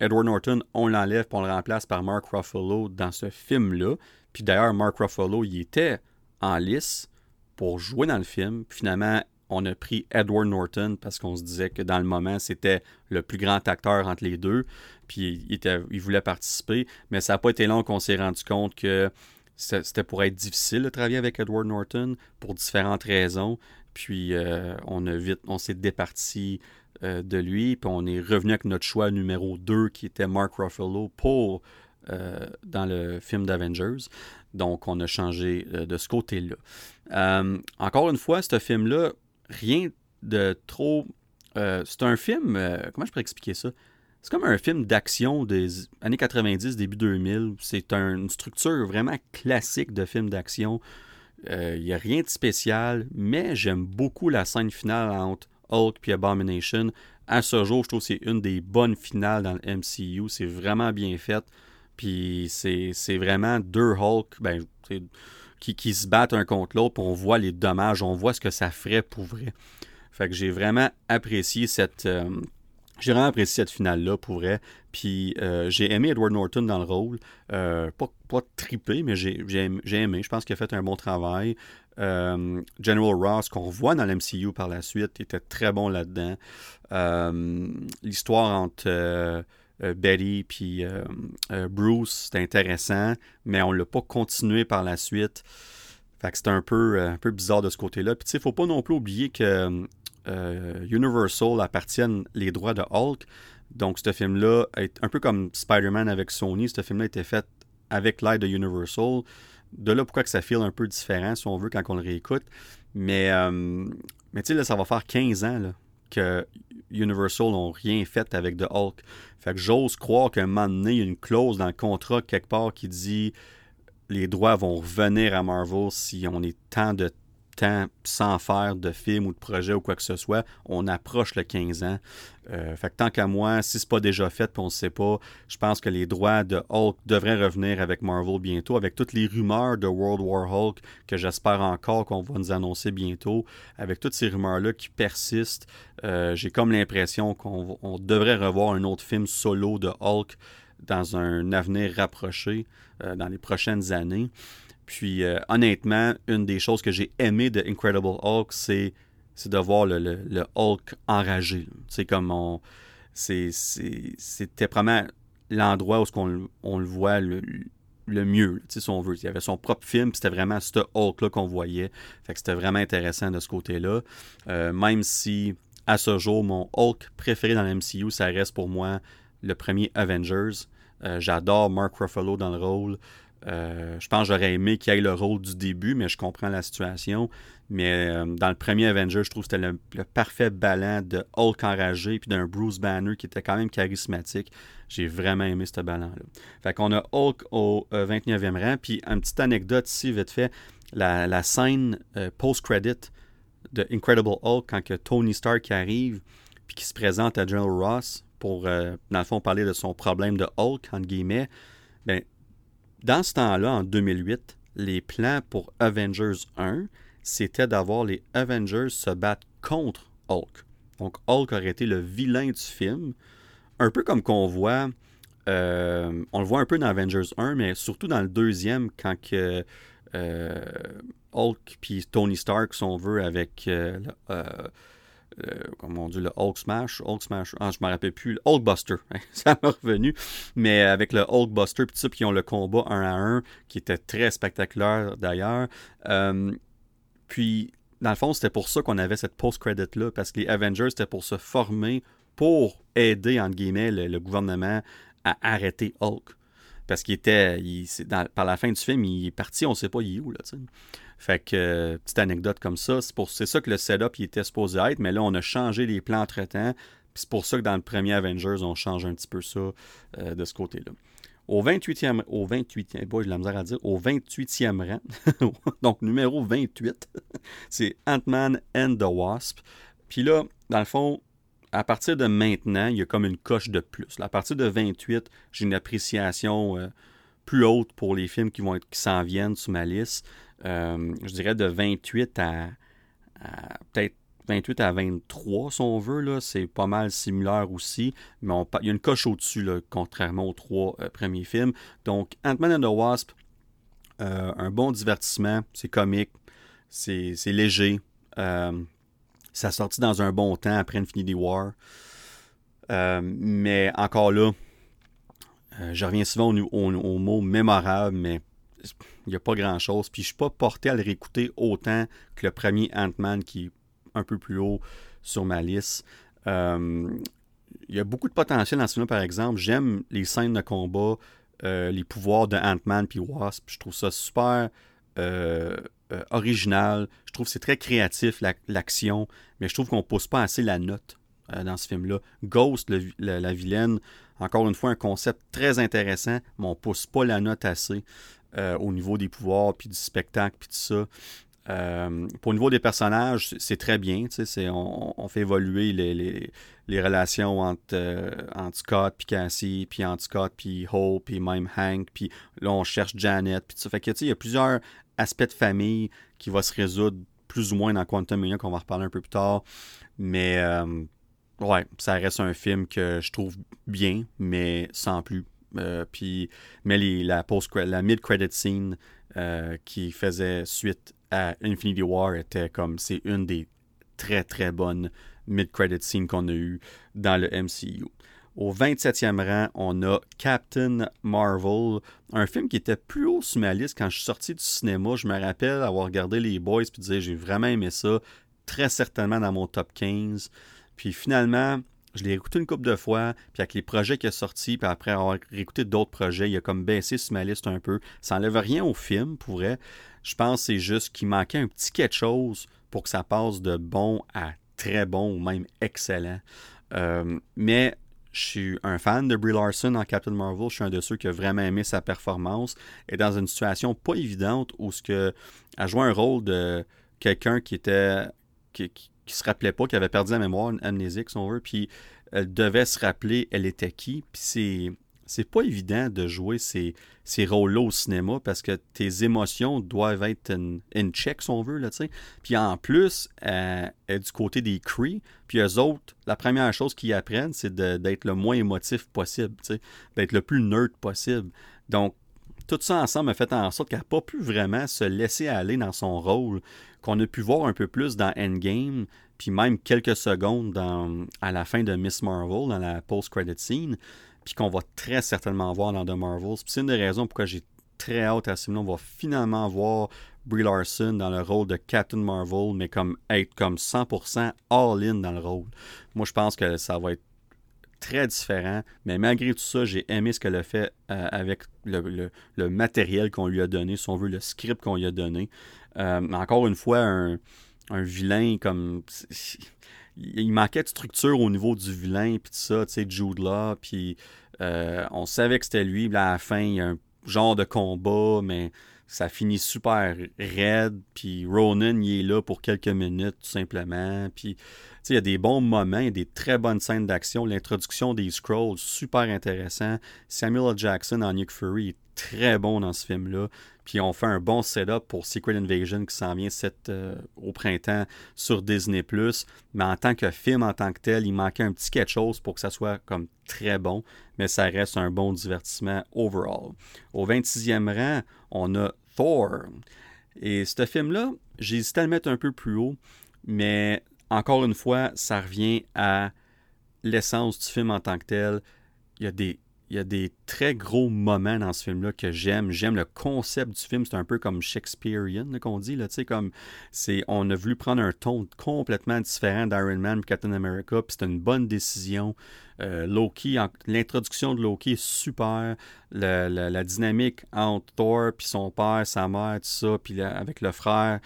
Edward Norton, on l'enlève et on le remplace par Mark Ruffalo dans ce film-là. Puis d'ailleurs, Mark Ruffalo, il était en lice pour jouer dans le film. Puis finalement, on a pris Edward Norton parce qu'on se disait que dans le moment, c'était le plus grand acteur entre les deux. Puis il, voulait participer. Mais ça n'a pas été long qu'on s'est rendu compte que c'était pour être difficile de travailler avec Edward Norton pour différentes raisons. Puis euh, on a vite, on s'est départi euh, de lui, puis on est revenu avec notre choix numéro 2 qui était Mark Ruffalo pour euh, dans le film d'Avengers. Donc on a changé de ce côté-là. encore une fois, ce film-là, rien de trop. c'est un film. comment je pourrais expliquer ça? C'est comme un film d'action des années 90, début 2000. C'est une structure vraiment classique de film d'action il euh, n'y a rien de spécial, mais j'aime beaucoup la scène finale entre Hulk et Abomination. À ce jour, je trouve que c'est une des bonnes finales dans le MCU. C'est vraiment bien fait. Puis c'est vraiment deux Hulk ben, qui, qui, se battent un contre l'autre. on voit les dommages, on voit ce que ça ferait pour vrai. Fait que j'ai vraiment apprécié cette, euh, j'ai vraiment apprécié cette finale-là, pour vrai. Puis euh, j'ai aimé Edward Norton dans le rôle. Euh, pas, pas trippé, mais j'ai aimé. Je pense qu'il a fait un bon travail. Euh, General Ross, qu'on voit dans l'MCU par la suite, était très bon là-dedans. L'histoire entre Betty puis Bruce, c'était intéressant, mais on ne l'a pas continué par la suite. Fait que c'était un peu, un peu bizarre de ce côté-là. Puis tu sais, il ne faut pas non plus oublier que euh, Universal appartiennent les droits de Hulk. Donc, ce film-là est un peu comme Spider-Man avec Sony. Ce film-là a été fait avec l'aide de Universal. De là, pourquoi que ça file un peu différent, si on veut, quand on le réécoute. Mais, euh, mais tu sais, ça va faire 15 ans que Universal n'ont rien fait avec The Hulk. Fait que j'ose croire qu'à un moment donné, il y a une clause dans le contrat quelque part qui dit les droits vont revenir à Marvel si on est tant de temps sans faire de film ou de projet ou quoi que ce soit, on approche le 15 ans. Euh, fait tant qu'à moi, si c'est pas déjà fait on ne sait pas, je pense que les droits de Hulk devraient revenir avec Marvel bientôt, avec toutes les rumeurs de World War Hulk que j'espère encore qu'on va nous annoncer bientôt, avec toutes ces rumeurs-là qui persistent, euh, j'ai comme l'impression qu'on devrait revoir un autre film solo de Hulk dans un avenir rapproché euh, dans les prochaines années. Puis euh, honnêtement, une des choses que j'ai aimé de Incredible Hulk, c'est, de voir le, Hulk enragé. C'est comme on. c'était vraiment l'endroit où on, on, le voit le, mieux, si on veut. Il y avait son propre film, c'était vraiment ce Hulk-là qu'on voyait. Fait que c'était vraiment intéressant de ce côté-là. Euh, même si, à ce jour, mon Hulk préféré dans l'MCU, ça reste pour moi le premier Avengers. Euh, j'adore Mark Ruffalo dans le rôle. Euh, je pense que j'aurais aimé qu'il ait le rôle du début, mais je comprends la situation. Mais euh, dans le premier Avenger, je trouve que c'était le, parfait ballon de Hulk enragé puis d'un Bruce Banner qui était quand même charismatique. J'ai vraiment aimé ce ballon-là. Fait qu'on a Hulk au 29e euh, rang. Puis une petite anecdote ici, vite fait. La, scène post-credit de Incredible Hulk quand que Tony Stark arrive puis qui se présente à General Ross pour, dans le fond, parler de son problème de Hulk, entre guillemets. Ben, dans ce temps-là, en 2008, les plans pour Avengers 1, c'était d'avoir les Avengers se battre contre Hulk. Donc Hulk aurait été le vilain du film, un peu comme qu'on voit, euh, on le voit un peu dans Avengers 1, mais surtout dans le deuxième, quand euh, Hulk puis Tony Stark, si on veut, avec euh, comment on dit, le Hulk Smash, Hulk Smash, ah, je me rappelle plus, le Hulkbuster, ça m'est revenu, mais avec le Hulkbuster, puis ça, puis ils ont le combat un à un, qui était très spectaculaire d'ailleurs. puis, dans le fond, c'était pour ça qu'on avait cette post-credit-là, parce que les Avengers, c'était pour se former, pour aider, entre guillemets, le gouvernement à arrêter Hulk. Parce qu'il était. par la fin du film, il est parti, on ne sait pas il est où. Là, fait que, euh, petite anecdote comme ça, c'est, pour, c'est ça que le setup il était supposé être, mais là, on a changé les plans entre-temps. c'est pour ça que dans le premier Avengers, on change un petit peu ça euh, de ce côté-là. Au 28e, au 28e, boy, j'ai la misère à dire, au 28e rang, donc numéro 28, c'est Ant-Man and the Wasp. Puis là, dans le fond, à partir de maintenant, il y a comme une coche de plus. À partir de 28, j'ai une appréciation euh, plus haute pour les films qui vont qui s'en viennent sur ma liste. Euh, je dirais de 28 à, peut-être 28 à 23, si on veut. Là, c'est pas mal similaire aussi. Mais il y a une coche au-dessus, contrairement aux trois euh, premiers films. Donc, Ant-Man and the Wasp, un bon divertissement. C'est comique. C'est léger. Ça a sorti dans un bon temps après Infinity War. Euh, mais encore là, euh, je reviens souvent au, mot mémorable, mais il n'y a pas grand-chose. Puis je ne suis pas porté à le réécouter autant que le premier Ant-Man qui est un peu plus haut sur ma liste. Euh, il y a beaucoup de potentiel dans ce film par exemple. J'aime les scènes de combat, les pouvoirs de Ant-Man puis Wasp. Je trouve ça super euh, original. Je trouve que c'est très créatif, l'action, mais je trouve qu'on ne pousse pas assez la note euh, dans ce film-là. Ghost, la, vilaine, encore une fois, un concept très intéressant, mais on ne pousse pas la note assez euh, au niveau des pouvoirs, puis du spectacle, puis tout ça. pour le niveau des personnages, c'est très bien. On, on, fait évoluer les, les, relations entre, entre Scott puis Cassie, puis entre Scott puis Hope, puis même Hank, puis là on cherche Janet, puis ça. Fait que il y a plusieurs aspect de famille qui va se résoudre plus ou moins dans Quantum Mania, qu'on va reparler un peu plus tard. Mais euh, ouais, ça reste un film que je trouve bien, mais sans plus. Euh, puis, mais la, mid-credit scene euh, qui faisait suite à Infinity War était comme c'est une des très très bonnes mid-credit scenes qu'on a eu dans le MCU. Au 27e rang, on a Captain Marvel, un film qui était plus haut sur ma liste quand je suis sorti du cinéma. Je me rappelle avoir regardé les Boys et dire j'ai vraiment aimé ça, très certainement dans mon top 15. Puis finalement, je l'ai écouté une couple de fois, puis avec les projets qui sont sortis, puis après avoir écouté d'autres projets, il a comme baissé sur ma liste un peu. Ça n'enlève rien au film, pour vrai. Je pense que c'est juste qu'il manquait un petit quelque chose pour que ça passe de bon à très bon ou même excellent. Euh, mais je suis un fan de Brie Larson en Captain Marvel. Je suis un de ceux qui a vraiment aimé sa performance. Et dans une situation pas évidente où ce que a joué un rôle de quelqu'un qui était se rappelait pas, qui avait perdu la mémoire, une amnésique si on veut, puis elle devait se rappeler elle était qui. Puis c'est c'est pas évident de jouer ces, ces rôles-là au cinéma parce que tes émotions doivent être in, check, si on veut. Là, puis en plus, elle est du côté des Cree. Puis eux autres, la première chose qu'ils apprennent, c'est d'être le moins émotif possible, d'être le plus nerd possible. Donc, tout ça ensemble a fait en sorte qu'elle n'a pas pu vraiment se laisser aller dans son rôle, qu'on a pu voir un peu plus dans Endgame, puis même quelques secondes à la fin de Miss Marvel, dans la post-credit scene puis qu'on va très certainement voir dans The Marvels. c'est une des raisons pourquoi j'ai très hâte à ce. On va finalement voir Brie Larson dans le rôle de Captain Marvel, mais comme être comme 100% all-in dans le rôle. Moi, je pense que ça va être très différent, mais malgré tout ça, j'ai aimé ce qu'elle a fait euh, avec le, matériel qu'on lui a donné, si on veut, le script qu'on lui a donné. Euh, encore une fois, un, vilain comme il manquait de structure au niveau du vilain, puis tout ça, tu sais, Jude Law, puis euh, on savait que c'était lui, à la fin, il y a un genre de combat, mais ça finit super raide, puis Ronan, il est là pour quelques minutes, tout simplement, puis, il y a des bons moments, des très bonnes scènes d'action, l'introduction des Scrolls, super intéressant, Samuel L. Jackson en Nick Fury est très bon dans ce film-là, puis on fait un bon setup pour Secret Invasion qui s'en vient euh, au printemps sur Disney+. Mais en tant que film, en tant que tel, il manquait un petit quelque chose pour que ça soit comme très bon. Mais ça reste un bon divertissement overall. Au 26e rang, on a Thor. Et ce film-là, hésité à le mettre un peu plus haut, mais encore une fois, ça revient à l'essence du film en tant que tel. Il y a des il y a des très gros moments dans ce film-là que j'aime. J'aime le concept du film. C'est un peu comme Shakespearean qu'on dit. Là, comme c'est, on a voulu prendre un ton complètement différent d'Iron Man et Captain America. C'était une bonne décision. Euh, Loki, l'introduction de Loki est super. la, dynamique entre Thor puis son père, sa mère, tout ça, puis avec le frère,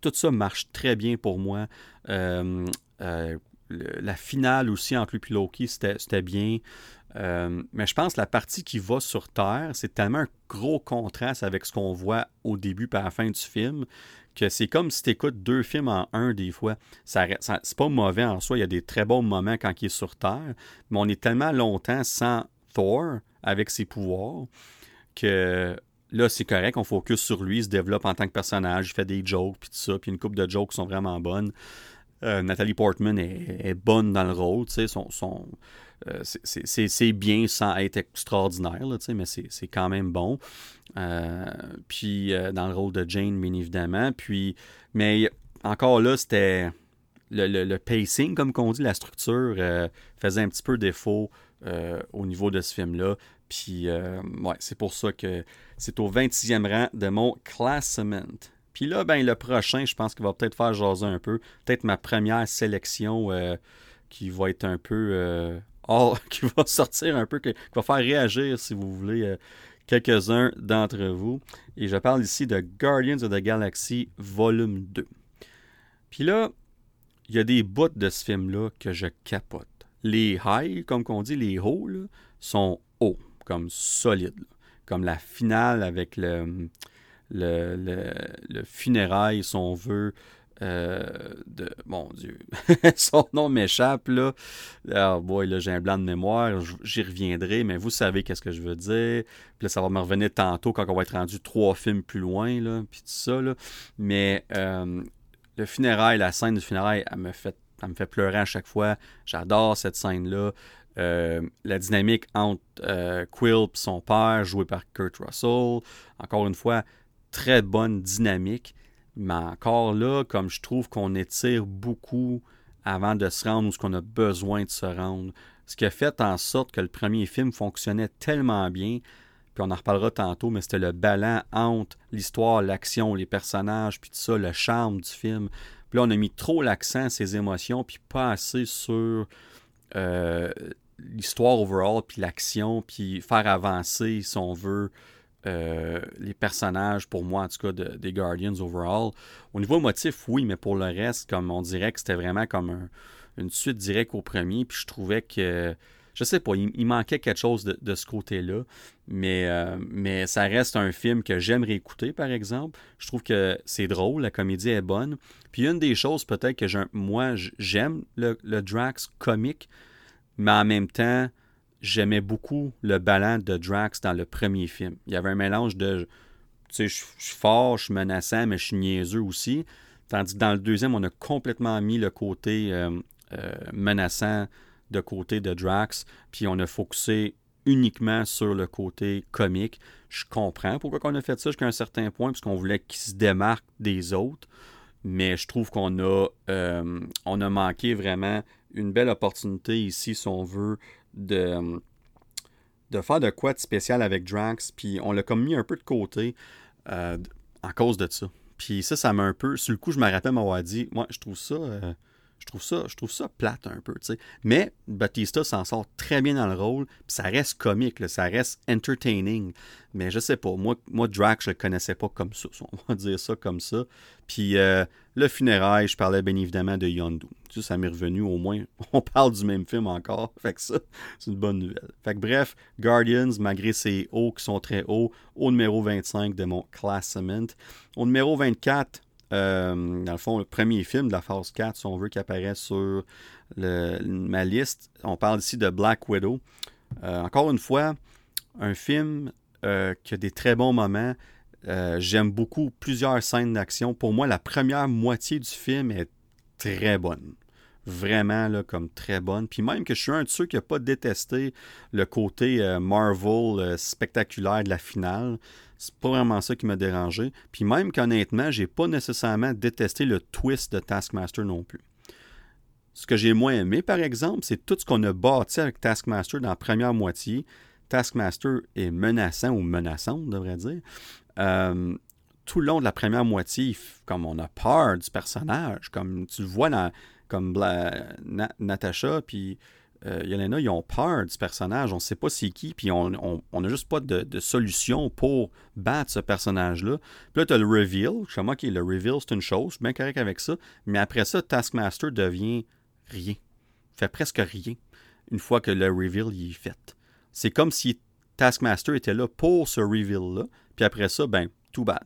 tout ça marche très bien pour moi. Euh, euh, la finale aussi entre lui et Loki, c'était bien. Euh, mais je pense que la partie qui va sur Terre, c'est tellement un gros contraste avec ce qu'on voit au début à la fin du film que c'est comme si tu écoutes deux films en un des fois. Ça, c'est pas mauvais en soi, il y a des très bons moments quand il est sur Terre, mais on est tellement longtemps sans Thor avec ses pouvoirs que là, c'est correct, on focus sur lui, il se développe en tant que personnage, il fait des jokes, puis tout ça, puis une couple de jokes sont vraiment bonnes. Euh, Nathalie Portman est, bonne dans le rôle, tu sais, son euh, c'est bien sans être extraordinaire, mais c'est quand même bon. Euh, puis dans le rôle de Jane, bien évidemment. Puis, mais encore là, c'était le, pacing, comme on dit, la structure faisait un petit peu défaut au niveau de ce film-là. Puis, ouais, c'est pour ça que c'est au 26e rang de mon classement. Puis là, ben, le prochain, je pense qu'il va peut-être faire jaser un peu. Peut-être ma première sélection euh, qui va être un peu. Euh, qui va sortir un peu, qui va faire réagir, si vous voulez, euh, quelques-uns d'entre vous. Et je parle ici de Guardians of the Galaxy Volume 2. Puis là, il y a des bouts de ce film-là que je capote. Les highs, comme on dit, les hauts, sont hauts, comme solides. Comme la finale avec le le, le, le funérail, si on veut, euh, de. Mon Dieu, son nom m'échappe, là. Ah, boy, là, j'ai un blanc de mémoire, j'y reviendrai, mais vous savez qu'est-ce que je veux dire. Puis là, ça va me revenir tantôt quand on va être rendu trois films plus loin, puis tout ça. Mais euh, le funérail, la scène du funérail, elle me fait, elle me fait pleurer à chaque fois. J'adore cette scène-là. Euh, la dynamique entre Quill et son père, joué par Kurt Russell. Encore une fois, très bonne dynamique. Mais encore là, comme je trouve qu'on étire beaucoup avant de se rendre où ce qu'on a besoin de se rendre, ce qui a fait en sorte que le premier film fonctionnait tellement bien, puis on en reparlera tantôt, mais c'était le ballon entre l'histoire, l'action, les personnages, puis tout ça, le charme du film. Puis là, on a mis trop l'accent sur ses émotions, puis pas assez sur euh, l'histoire overall, puis l'action, puis faire avancer, si on veut, euh, les personnages, pour moi en tout cas, des Guardians overall. Au niveau motif, oui, mais pour le reste, comme on dirait que c'était vraiment comme une suite directe au premier, puis je trouvais que, je sais pas, il, manquait quelque chose de, ce côté-là, mais, euh, mais ça reste un film que j'aimerais écouter, par exemple. Je trouve que c'est drôle, la comédie est bonne. Puis une des choses peut-être que moi, j'aime le Drax comique, mais en même temps, j'aimais beaucoup le ballon de Drax dans le premier film. Il y avait un mélange de, tu sais, je suis fort, je suis menaçant, mais je suis niaiseux aussi. Tandis que dans le deuxième, on a complètement mis le côté euh, euh, menaçant de côté de Drax, puis on a focusé uniquement sur le côté comique. Je comprends pourquoi on a fait ça jusqu'à un certain point, parce qu'on voulait qu'il se démarque des autres, mais je trouve qu'on a, euh, on a manqué vraiment une belle opportunité ici, si on veut, de, de faire de quoi de spécial avec Drax, puis on l'a comme mis un peu de côté euh, en cause de ça. Puis ça, ça m'a un peu. Sur le coup, je me rappelle m'avoir dit, moi, je trouve ça. Euh, je trouve ça, je trouve ça plate un peu, tu sais. Mais Batista s'en sort très bien dans le rôle, puis ça reste comique, ça reste entertaining. Mais je sais pas, moi, moi Drax, je le connaissais pas comme ça, on va dire ça comme ça. Puis euh, le funérail, je parlais bien évidemment de Yondu. Ça m'est revenu au moins, on parle du même film encore, fait que ça, c'est une bonne nouvelle. Fait que bref, Guardians, malgré ses hauts qui sont très hauts, au numéro 25 de mon classement. Au numéro 24, euh, dans le fond, le premier film de la phase 4, si on veut, qui apparaît sur ma liste. On parle ici de Black Widow. Euh, encore une fois, un film euh, qui a des très bons moments. J'aime beaucoup plusieurs scènes d'action. Pour moi, la première moitié du film est très bonne vraiment comme très bonne. Puis même que je suis un de ceux qui n'a pas détesté le côté Marvel spectaculaire de la finale C'est pas vraiment ça qui m'a dérangé. Puis même qu'honnêtement, j'ai pas nécessairement détesté le twist de Taskmaster non plus. Ce que j'ai moins aimé, par exemple, c'est tout ce qu'on a bâti avec Taskmaster dans la première moitié. Taskmaster est menaçant ou menaçant, on devrait dire. Euh, tout le long de la première moitié, comme on a peur du personnage, comme tu le vois dans, comme Natasha, puis euh, Yelena, ils ont peur du personnage, on ne sait pas c'est qui, puis on n'a juste pas de, solution pour battre ce personnage-là. Puis là, tu as le reveal, je sais moi, le reveal, c'est une chose, je suis bien correct avec ça, mais après ça, Taskmaster devient rien. fait presque rien une fois que le reveal est fait. C'est comme si Taskmaster était là pour ce reveal-là, puis après ça, ben, tout bad.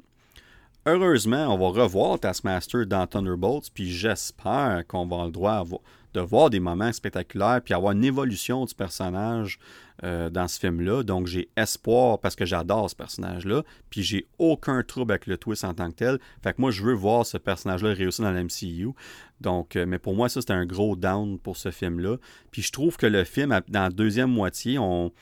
Heureusement, on va revoir Taskmaster dans Thunderbolts, puis j'espère qu'on va avoir le droit de voir des moments spectaculaires, puis avoir une évolution du personnage euh, dans ce film-là. Donc j'ai espoir parce que j'adore ce personnage-là, puis j'ai aucun trouble avec le twist en tant que tel. Fait que moi, je veux voir ce personnage-là réussir dans la MCU. Donc, euh, mais pour moi, ça, c'est un gros down pour ce film-là. Puis je trouve que le film, dans la deuxième moitié, on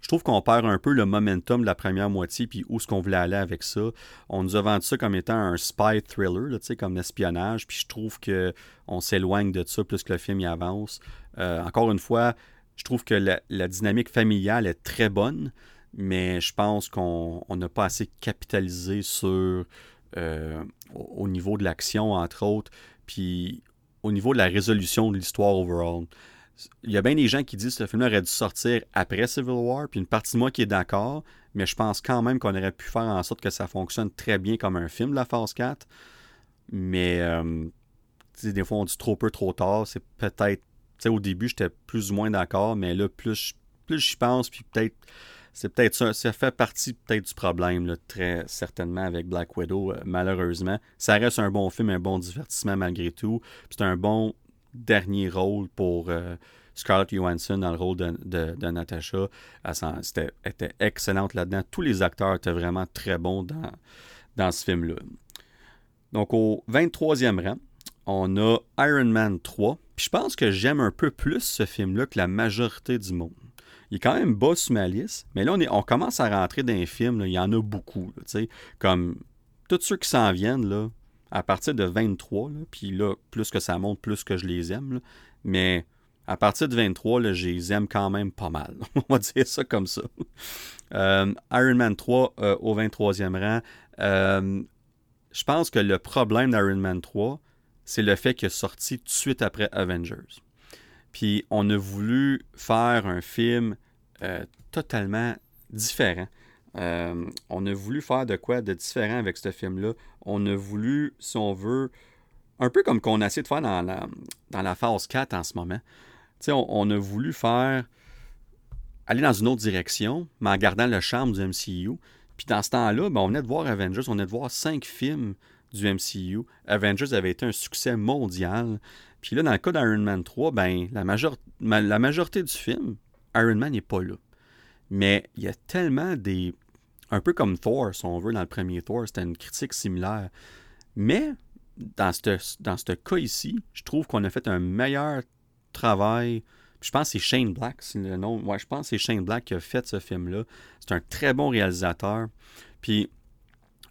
je trouve qu'on perd un peu le momentum de la première moitié, puis où est-ce qu'on voulait aller avec ça. On nous a vendu ça comme étant un spy thriller, là, comme espionnage, puis je trouve qu'on s'éloigne de ça plus que le film y avance. Euh, encore une fois, je trouve que la, dynamique familiale est très bonne, mais je pense qu'on n'a pas assez capitalisé sur euh, au niveau de l'action, entre autres, puis au niveau de la résolution de l'histoire overall il y a bien des gens qui disent que ce film aurait dû sortir après Civil War, puis une partie de moi qui est d'accord, mais je pense quand même qu'on aurait pu faire en sorte que ça fonctionne très bien comme un film, la phase 4. Mais euh, des fois, on dit trop peu, trop tard. C'est peut-être. Au début, j'étais plus ou moins d'accord, mais là, plus, plus j'y pense, puis peut-être. C'est peut-être ça. Ça fait partie peut-être du problème, très certainement, avec Black Widow, euh, malheureusement. Ça reste un bon film, un bon divertissement malgré tout. C'est un bon dernier rôle pour euh, Scarlett Johansson dans le rôle de, de, Natasha. Elle était, excellente là-dedans. Tous les acteurs étaient vraiment très bons dans, dans ce film-là. Donc, au 23e rang, on a Iron Man 3. Puis je pense que j'aime un peu plus ce film-là que la majorité du monde. Il est quand même bas sur ma liste, mais là, on, est, on commence à rentrer dans les films. il y en a beaucoup. comme tous ceux qui s'en viennent, là, à partir de 23, puis là, plus que ça monte, plus que je les aime. mais à partir de 23, là, je les aime quand même pas mal. On va dire ça comme ça. Euh, Iron Man 3 euh, au 23e rang. Euh, je pense que le problème d'Iron Man 3, c'est le fait qu'il est sorti tout de suite après Avengers. Puis on a voulu faire un film totalement différent. On a voulu faire de quoi de différent avec ce film-là. On a voulu, si on veut, un peu comme qu'on a essayé de faire dans la, dans la phase 4 en ce moment. On, on, a voulu faire aller dans une autre direction, mais en gardant le charme du MCU. Puis dans ce temps-là, ben, on venait de voir Avengers, on venait de voir cinq films du MCU. Avengers avait été un succès mondial. Puis là, dans le cas d'Iron Man 3, ben, la, la majorité du film, Iron Man n'est pas là. Mais il y a tellement des. Un peu comme Thor, si on veut, dans le premier Thor, c'était une critique similaire. Mais dans ce cas ici, je trouve qu'on a fait un meilleur travail. Je pense que c'est Shane Black, c'est le nom. Je pense que c'est Shane Black qui a fait ce film-là. C'est un très bon réalisateur. Puis,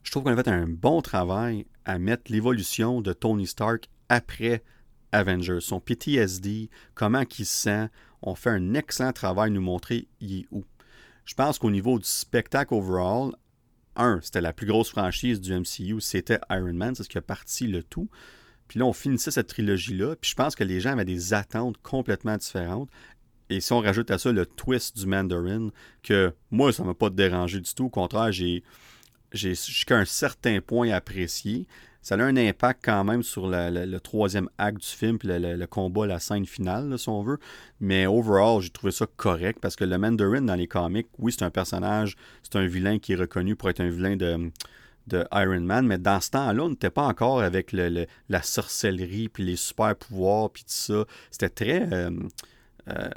je trouve qu'on a fait un bon travail à mettre l'évolution de Tony Stark après Avengers. Son PTSD, comment il se sent. On fait un excellent travail à nous montrer il est où. Je pense qu'au niveau du spectacle overall, un, c'était la plus grosse franchise du MCU, c'était Iron Man, c'est ce qui a parti le tout. Puis là, on finissait cette trilogie-là, puis je pense que les gens avaient des attentes complètement différentes. Et si on rajoute à ça le twist du Mandarin, que moi, ça ne m'a pas dérangé du tout. Au contraire, j'ai jusqu'à un certain point apprécié ça a un impact quand même sur le troisième acte du film, puis le, combat, la scène finale, si on veut. Mais overall, j'ai trouvé ça correct parce que le Mandarin dans les comics, oui, c'est un personnage, c'est un vilain qui est reconnu pour être un vilain de, Iron Man, mais dans ce temps-là, on n'était pas encore avec la sorcellerie, puis les super pouvoirs, puis tout ça. C'était très. Euh, euh,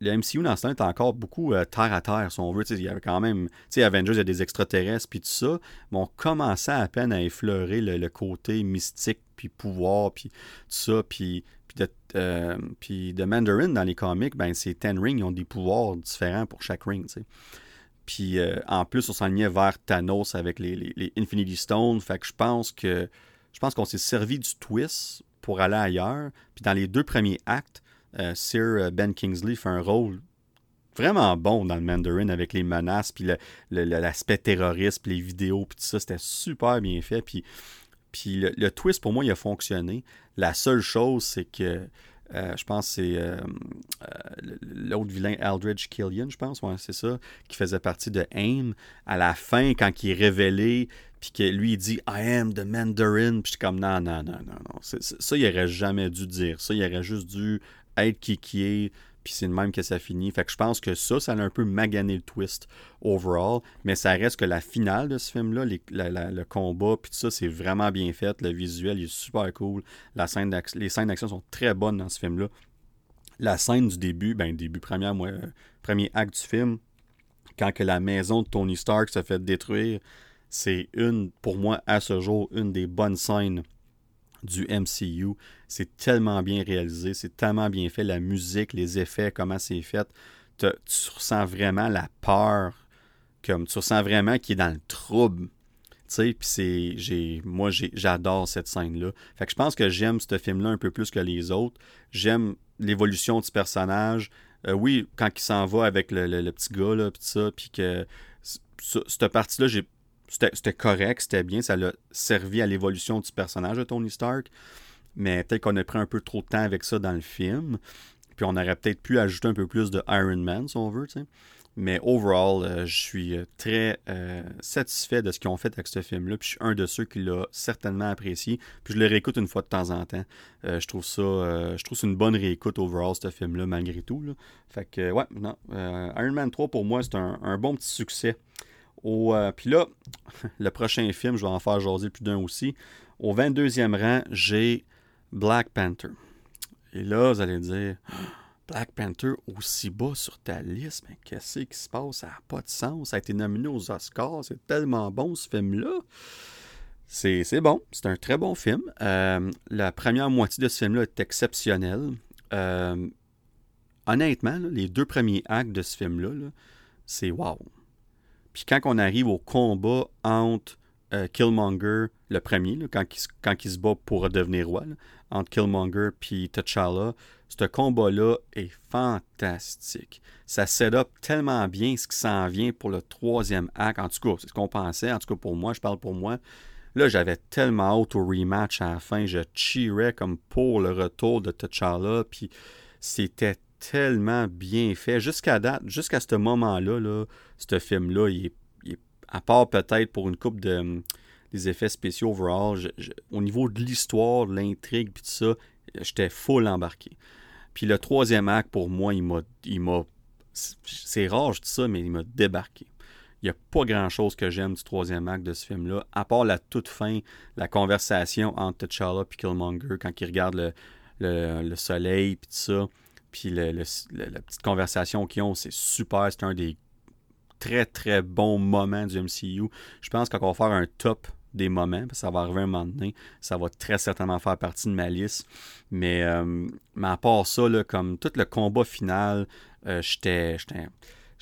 le MCU dans ce temps est encore beaucoup euh, terre à terre, si on veut. il y avait quand même, Avengers, il y a des extraterrestres, puis tout ça, mais on commençait à peine à effleurer le, côté mystique, puis pouvoir, puis tout ça, puis, de, euh, puis de Mandarin dans les comics, ben, c'est Ten Rings, ils ont des pouvoirs différents pour chaque ring. Puis euh, en plus, on s'enlignait vers Thanos avec les, les, Infinity Stones. Fait que je pense que je pense qu'on s'est servi du twist pour aller ailleurs. Puis dans les deux premiers actes, Sir euh, Ben Kingsley fait un rôle vraiment bon dans le Mandarin avec les menaces, puis l'aspect terroriste, puis les vidéos, puis tout ça. C'était super bien fait. Puis, puis le, twist, pour moi, il a fonctionné. La seule chose, c'est que euh, je pense que c'est euh, euh, l'autre vilain Aldridge Killian, je pense, ouais, c'est ça, qui faisait partie de AIM. À la fin, quand il est révélé, puis que lui, il dit I am the Mandarin, puis je suis comme non, non, non, non, non. ça, il aurait jamais dû dire. Ça, il aurait juste dû être qui qui est, puis c'est le même que ça finit. Fait que je pense que ça, ça a un peu magané le twist overall, mais ça reste que la finale de ce film-là, le combat, puis tout ça, c'est vraiment bien fait. Le visuel est super cool. La scène les scènes d'action sont très bonnes dans ce film-là. La scène du début, ben début, moi, premier acte du film, quand que la maison de Tony Stark se fait détruire, c'est une, pour moi, à ce jour, une des bonnes scènes du MCU. C'est tellement bien réalisé, c'est tellement bien fait, la musique, les effets, comment c'est fait. tu ressens vraiment la peur, comme tu ressens vraiment qu'il est dans le trouble. Puis c'est, j'ai, moi, j'adore cette scène-là. Fait que je pense que j'aime ce film-là un peu plus que les autres. J'aime l'évolution du personnage. Euh, oui, quand il s'en va avec le, petit gars, là, puis ça, puis que cette partie-là, j'ai c'était correct, c'était bien, ça l'a servi à l'évolution du personnage de Tony Stark. Mais peut-être qu'on a pris un peu trop de temps avec ça dans le film. Puis on aurait peut-être pu ajouter un peu plus de Iron Man, si on veut. Mais overall, euh, je suis euh, très euh, satisfait de ce qu'ils ont fait avec ce film-là. Puis je suis un de ceux qui l'a certainement apprécié. Puis je le réécoute une fois de temps en temps. je trouve ça, je trouve c'est une bonne réécoute overall, ce film-là, malgré tout. Fait que, ouais, non. Iron Man 3, pour moi, c'est un, un, bon petit succès. Euh, puis là, le prochain film, je vais en faire jaser plus d'un aussi. Au 22e rang, j'ai Black Panther. Et là, vous allez dire, Black Panther aussi bas sur ta liste, mais qu'est-ce qui se passe? Ça n'a pas de sens. Ça a été nominé aux Oscars. C'est tellement bon ce film-là. C'est bon. C'est un très bon film. Euh, la première moitié de ce film-là est exceptionnelle. Euh, honnêtement, les deux premiers actes de ce film-là, c'est wow. Puis quand on arrive au combat entre euh, Killmonger, le premier, quand, il, quand, se bat pour devenir roi, entre Killmonger et T'Challa, ce combat-là est fantastique. Ça set up tellement bien ce qui s'en vient pour le troisième acte. En tout cas, c'est ce qu'on pensait. En tout cas, pour moi, je parle pour moi. Là, j'avais tellement hâte au rematch à la fin. Je cheerais comme pour le retour de T'Challa. Puis c'était tellement bien fait. Jusqu'à date, jusqu'à ce moment-là, là, ce film-là, il, à part peut-être pour une coupe de des effets spéciaux overall, au niveau de l'histoire, de l'intrigue, puis tout ça, j'étais full embarqué. Puis le troisième acte, pour moi, il m'a. C'est rare, je dis ça, mais il m'a débarqué. Il n'y a pas grand-chose que j'aime du troisième acte de ce film-là, à part la toute fin, la conversation entre T'Challa et Killmonger quand il regarde le soleil, puis tout ça. Puis la petite conversation qu'ils ont, c'est super. C'est un des très très bons moments du MCU. Je pense qu'on va faire un top des moments, ça va arriver un moment donné, ça va très certainement faire partie de ma liste. Mais, euh, à part ça, comme tout le combat final, euh, j'étais.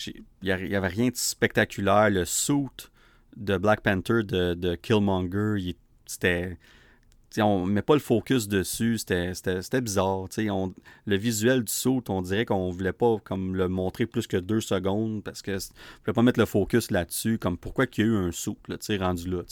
Il n'y avait rien de spectaculaire. Le suit de Black Panther de, de Killmonger, c'était on met pas le focus dessus, c'était bizarre. On, le visuel du saut, on dirait qu'on voulait pas comme le montrer plus que deux secondes parce que on voulait pas mettre le focus là-dessus, comme pourquoi qu'il y a eu un saut là, rendu là.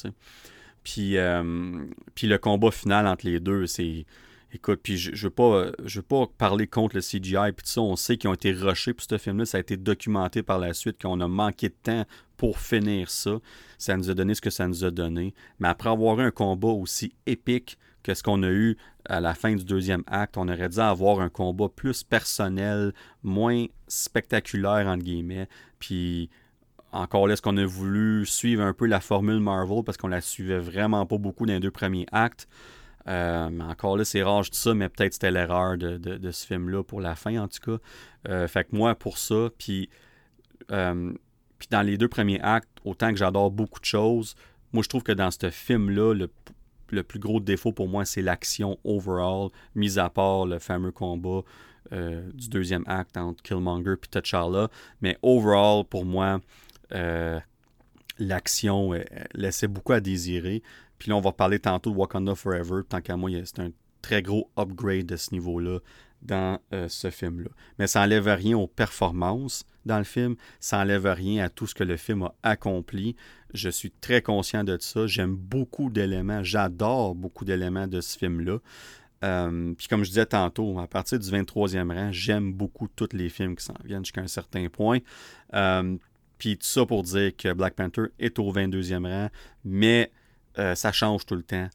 Puis, euh, puis le combat final entre les deux, c'est. Écoute, puis je, je veux pas je veux pas parler contre le CGI puis ça, on sait qu'ils ont été rushés pour ce film-là, ça a été documenté par la suite qu'on a manqué de temps pour finir ça. Ça nous a donné ce que ça nous a donné. Mais après avoir eu un combat aussi épique que ce qu'on a eu à la fin du deuxième acte, on aurait dû avoir un combat plus personnel, moins spectaculaire, entre guillemets. Puis encore là, est-ce qu'on a voulu suivre un peu la formule Marvel parce qu'on la suivait vraiment pas beaucoup dans les deux premiers actes? Euh, encore là, c'est rare, je dis ça, mais peut-être c'était l'erreur de, ce film-là pour la fin, en tout cas. Euh, fait que moi, pour ça, puis euh, puis dans les deux premiers actes, autant que j'adore beaucoup de choses, moi je trouve que dans ce film-là, le, plus gros défaut pour moi, c'est l'action overall, mis à part le fameux combat du deuxième acte entre Killmonger et T'Challa. Mais overall, pour moi, l'action laissait beaucoup à désirer. Puis là, on va parler tantôt de Wakanda Forever. Tant qu'à moi, c'est un très gros upgrade de ce niveau-là dans ce film-là. Mais ça n'enlève rien aux performances dans le film, ça n'enlève rien à tout ce que le film a accompli. Je suis très conscient de ça. J'aime beaucoup d'éléments, j'adore beaucoup d'éléments de ce film-là. Euh, puis comme je disais tantôt, à partir du 23e rang, j'aime beaucoup tous les films qui s'en viennent jusqu'à un certain point. Euh, puis tout ça pour dire que Black Panther est au 22e rang, mais euh, ça change tout le temps.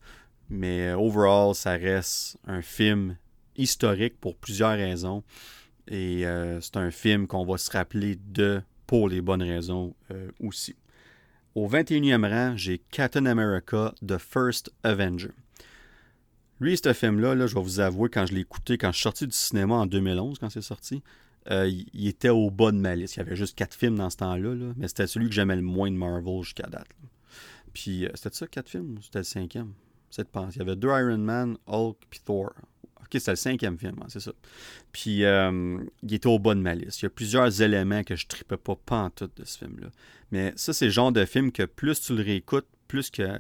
Mais overall, ça reste un film historique pour plusieurs raisons. Et c'est un film qu'on va se rappeler de pour les bonnes raisons aussi. Au 21e rang, j'ai Captain America, The First Avenger. Lui, ce film-là, là, je vais vous avouer, quand je l'ai écouté, quand je suis sorti du cinéma en 2011, quand c'est sorti, euh, il était au bas de ma liste. Il y avait juste quatre films dans ce temps-là, mais c'était celui que j'aimais le moins de Marvel jusqu'à date. Puis, euh, c'était ça, quatre films C'était le cinquième? C'est pense. Il y avait deux Iron Man, Hulk, puis Thor. Ok, c'était le cinquième film, c'est ça. Puis, euh, il était au bas de ma liste. Il y a plusieurs éléments que je tripais pas tout de ce film-là. Mais ça, c'est le genre de film que plus tu le réécoutes, plus que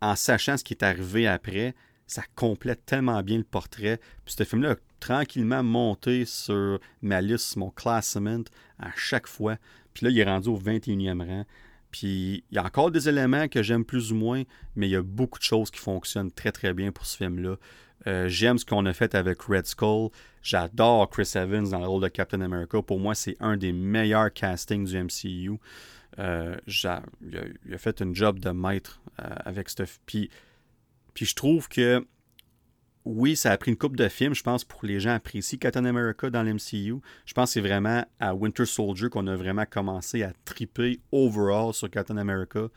en sachant ce qui est arrivé après, ça complète tellement bien le portrait. Puis ce film-là a tranquillement monté sur ma liste, mon classement à chaque fois. Puis là, il est rendu au 21e rang. Puis il y a encore des éléments que j'aime plus ou moins, mais il y a beaucoup de choses qui fonctionnent très très bien pour ce film-là. Euh, j'aime ce qu'on a fait avec Red Skull. J'adore Chris Evans dans le rôle de Captain America. Pour moi, c'est un des meilleurs castings du MCU. Euh, il, a, fait un job de maître euh, avec ce. Puis puis je trouve que oui, ça a pris une coupe de films, je pense, pour les gens apprécient Captain America dans l'MCU. Je pense que c'est vraiment à Winter Soldier qu'on a vraiment commencé à triper overall sur Captain America.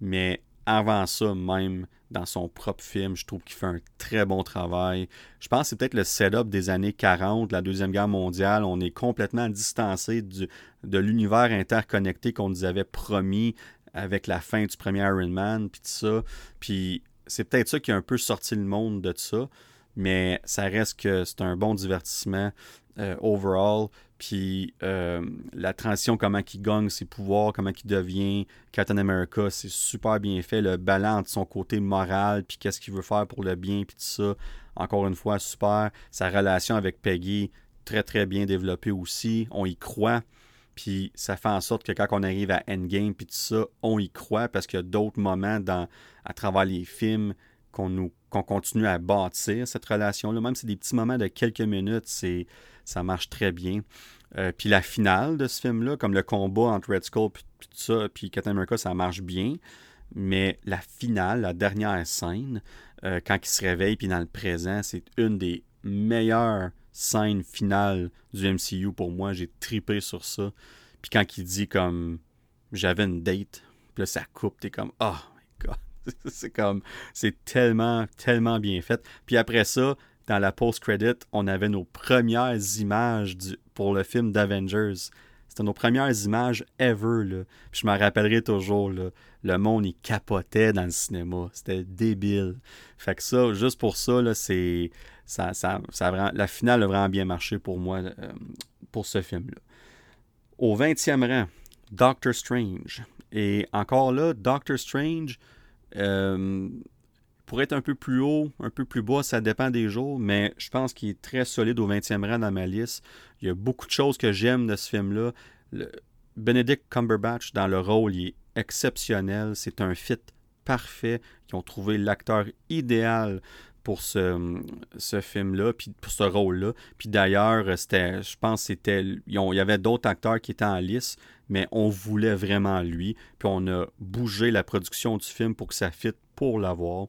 Mais avant ça, même dans son propre film, je trouve qu'il fait un très bon travail. Je pense que c'est peut-être le setup des années 40, la Deuxième Guerre mondiale. On est complètement distancé de l'univers interconnecté qu'on nous avait promis avec la fin du premier Iron Man, puis tout ça. Puis c'est peut-être ça qui a un peu sorti le monde de ça, mais ça reste que c'est un bon divertissement euh, overall. Puis euh, la transition, comment il gagne ses pouvoirs, comment il devient Captain America, c'est super bien fait. Le balance entre son côté moral, puis qu'est-ce qu'il veut faire pour le bien, puis tout ça. Encore une fois, super. Sa relation avec Peggy, très très bien développée aussi. On y croit. Puis ça fait en sorte que quand on arrive à Endgame puis tout ça, on y croit parce qu'il y a d'autres moments dans, à travers les films qu'on nous qu'on continue à bâtir cette relation-là. Même si c'est des petits moments de quelques minutes, c'est ça marche très bien. Euh, puis la finale de ce film-là, comme le combat entre Red Skull puis tout ça, puis Captain America, ça marche bien. Mais la finale, la dernière scène, euh, quand il se réveille puis dans le présent, c'est une des meilleures scène finale du MCU pour moi. J'ai tripé sur ça. Puis quand il dit comme j'avais une date, puis là ça coupe, t'es comme oh my god. c'est comme c'est tellement, tellement bien fait. Puis après ça, dans la post-credit, on avait nos premières images du, pour le film d'Avengers. C'était nos premières images ever. Puis je me rappellerai toujours, là, le monde, il capotait dans le cinéma. C'était débile. Fait que ça, juste pour ça, c'est ça, ça, la finale a vraiment bien marché pour moi euh, pour ce film-là. Au 20e rang, Doctor Strange. Et encore là, Doctor Strange euh, pourrait être un peu plus haut, un peu plus bas, ça dépend des jours, mais je pense qu'il est très solide au 20e rang dans ma liste. Il y a beaucoup de choses que j'aime de ce film-là. Benedict Cumberbatch dans le rôle, il est exceptionnel. C'est un fit parfait. Ils ont trouvé l'acteur idéal pour ce, film-là, pour ce rôle-là. Puis d'ailleurs, c'était, je pense c'était. Il y avait d'autres acteurs qui étaient en lice, mais on voulait vraiment lui. Puis on a bougé la production du film pour que ça fitte pour l'avoir.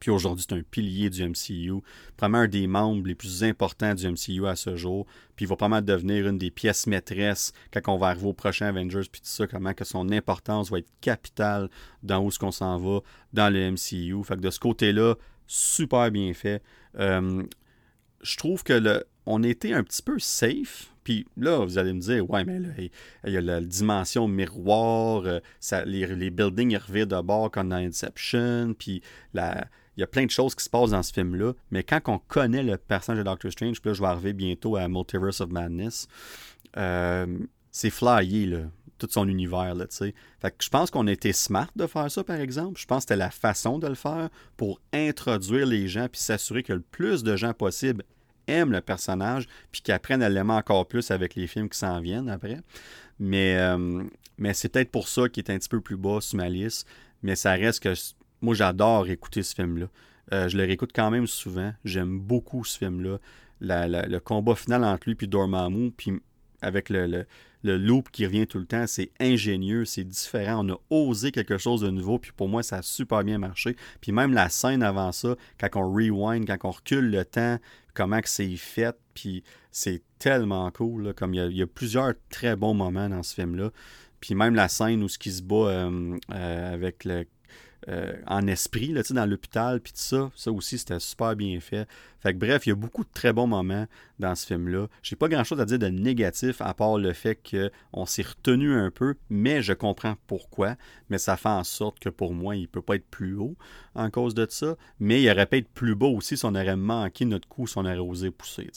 Puis aujourd'hui, c'est un pilier du MCU. Probablement un des membres les plus importants du MCU à ce jour. Puis il va probablement devenir une des pièces maîtresses quand on va arriver au prochain Avengers. Puis tout ça, comment que son importance va être capitale dans où ce qu'on s'en va dans le MCU. Fait que de ce côté-là, super bien fait. Euh, je trouve que le, on était un petit peu safe. Puis là, vous allez me dire, ouais, mais là, il y a la dimension miroir, euh, ça, les, les, buildings revirent de bord comme dans Inception, puis la, il y a plein de choses qui se passent dans ce film-là. Mais quand on connaît le personnage de Doctor Strange, puis là, je vais arriver bientôt à Multiverse of Madness, euh, c'est flyé, là. Tout son univers, là, tu sais. Fait que je pense qu'on a été smart de faire ça, par exemple. Je pense que c'était la façon de le faire pour introduire les gens puis s'assurer que le plus de gens possible aiment le personnage puis qu'ils apprennent à l'aimer encore plus avec les films qui s'en viennent après. Mais, euh, mais c'est peut-être pour ça qu'il est un petit peu plus bas sur ma liste. Mais ça reste que moi, j'adore écouter ce film-là. Euh, je le réécoute quand même souvent. J'aime beaucoup ce film-là. le combat final entre lui et Dormammu, puis avec le, le, loop qui revient tout le temps, c'est ingénieux, c'est différent. On a osé quelque chose de nouveau, puis pour moi, ça a super bien marché. Puis même la scène avant ça, quand on rewind, quand on recule le temps, comment c'est fait, puis c'est tellement cool. comme il y, a, plusieurs très bons moments dans ce film-là. Puis même la scène où ce qui se bat euh, euh, avec le euh, en esprit, là, dans l'hôpital, puis tout ça. Ça aussi, c'était super bien fait. Fait que bref, il y a beaucoup de très bons moments dans ce film-là. J'ai pas grand-chose à dire de négatif, à part le fait qu'on s'est retenu un peu, mais je comprends pourquoi. Mais ça fait en sorte que pour moi, il peut pas être plus haut en cause de ça. Mais il aurait pu être plus beau aussi si on aurait manqué notre coup, si on aurait osé pousser.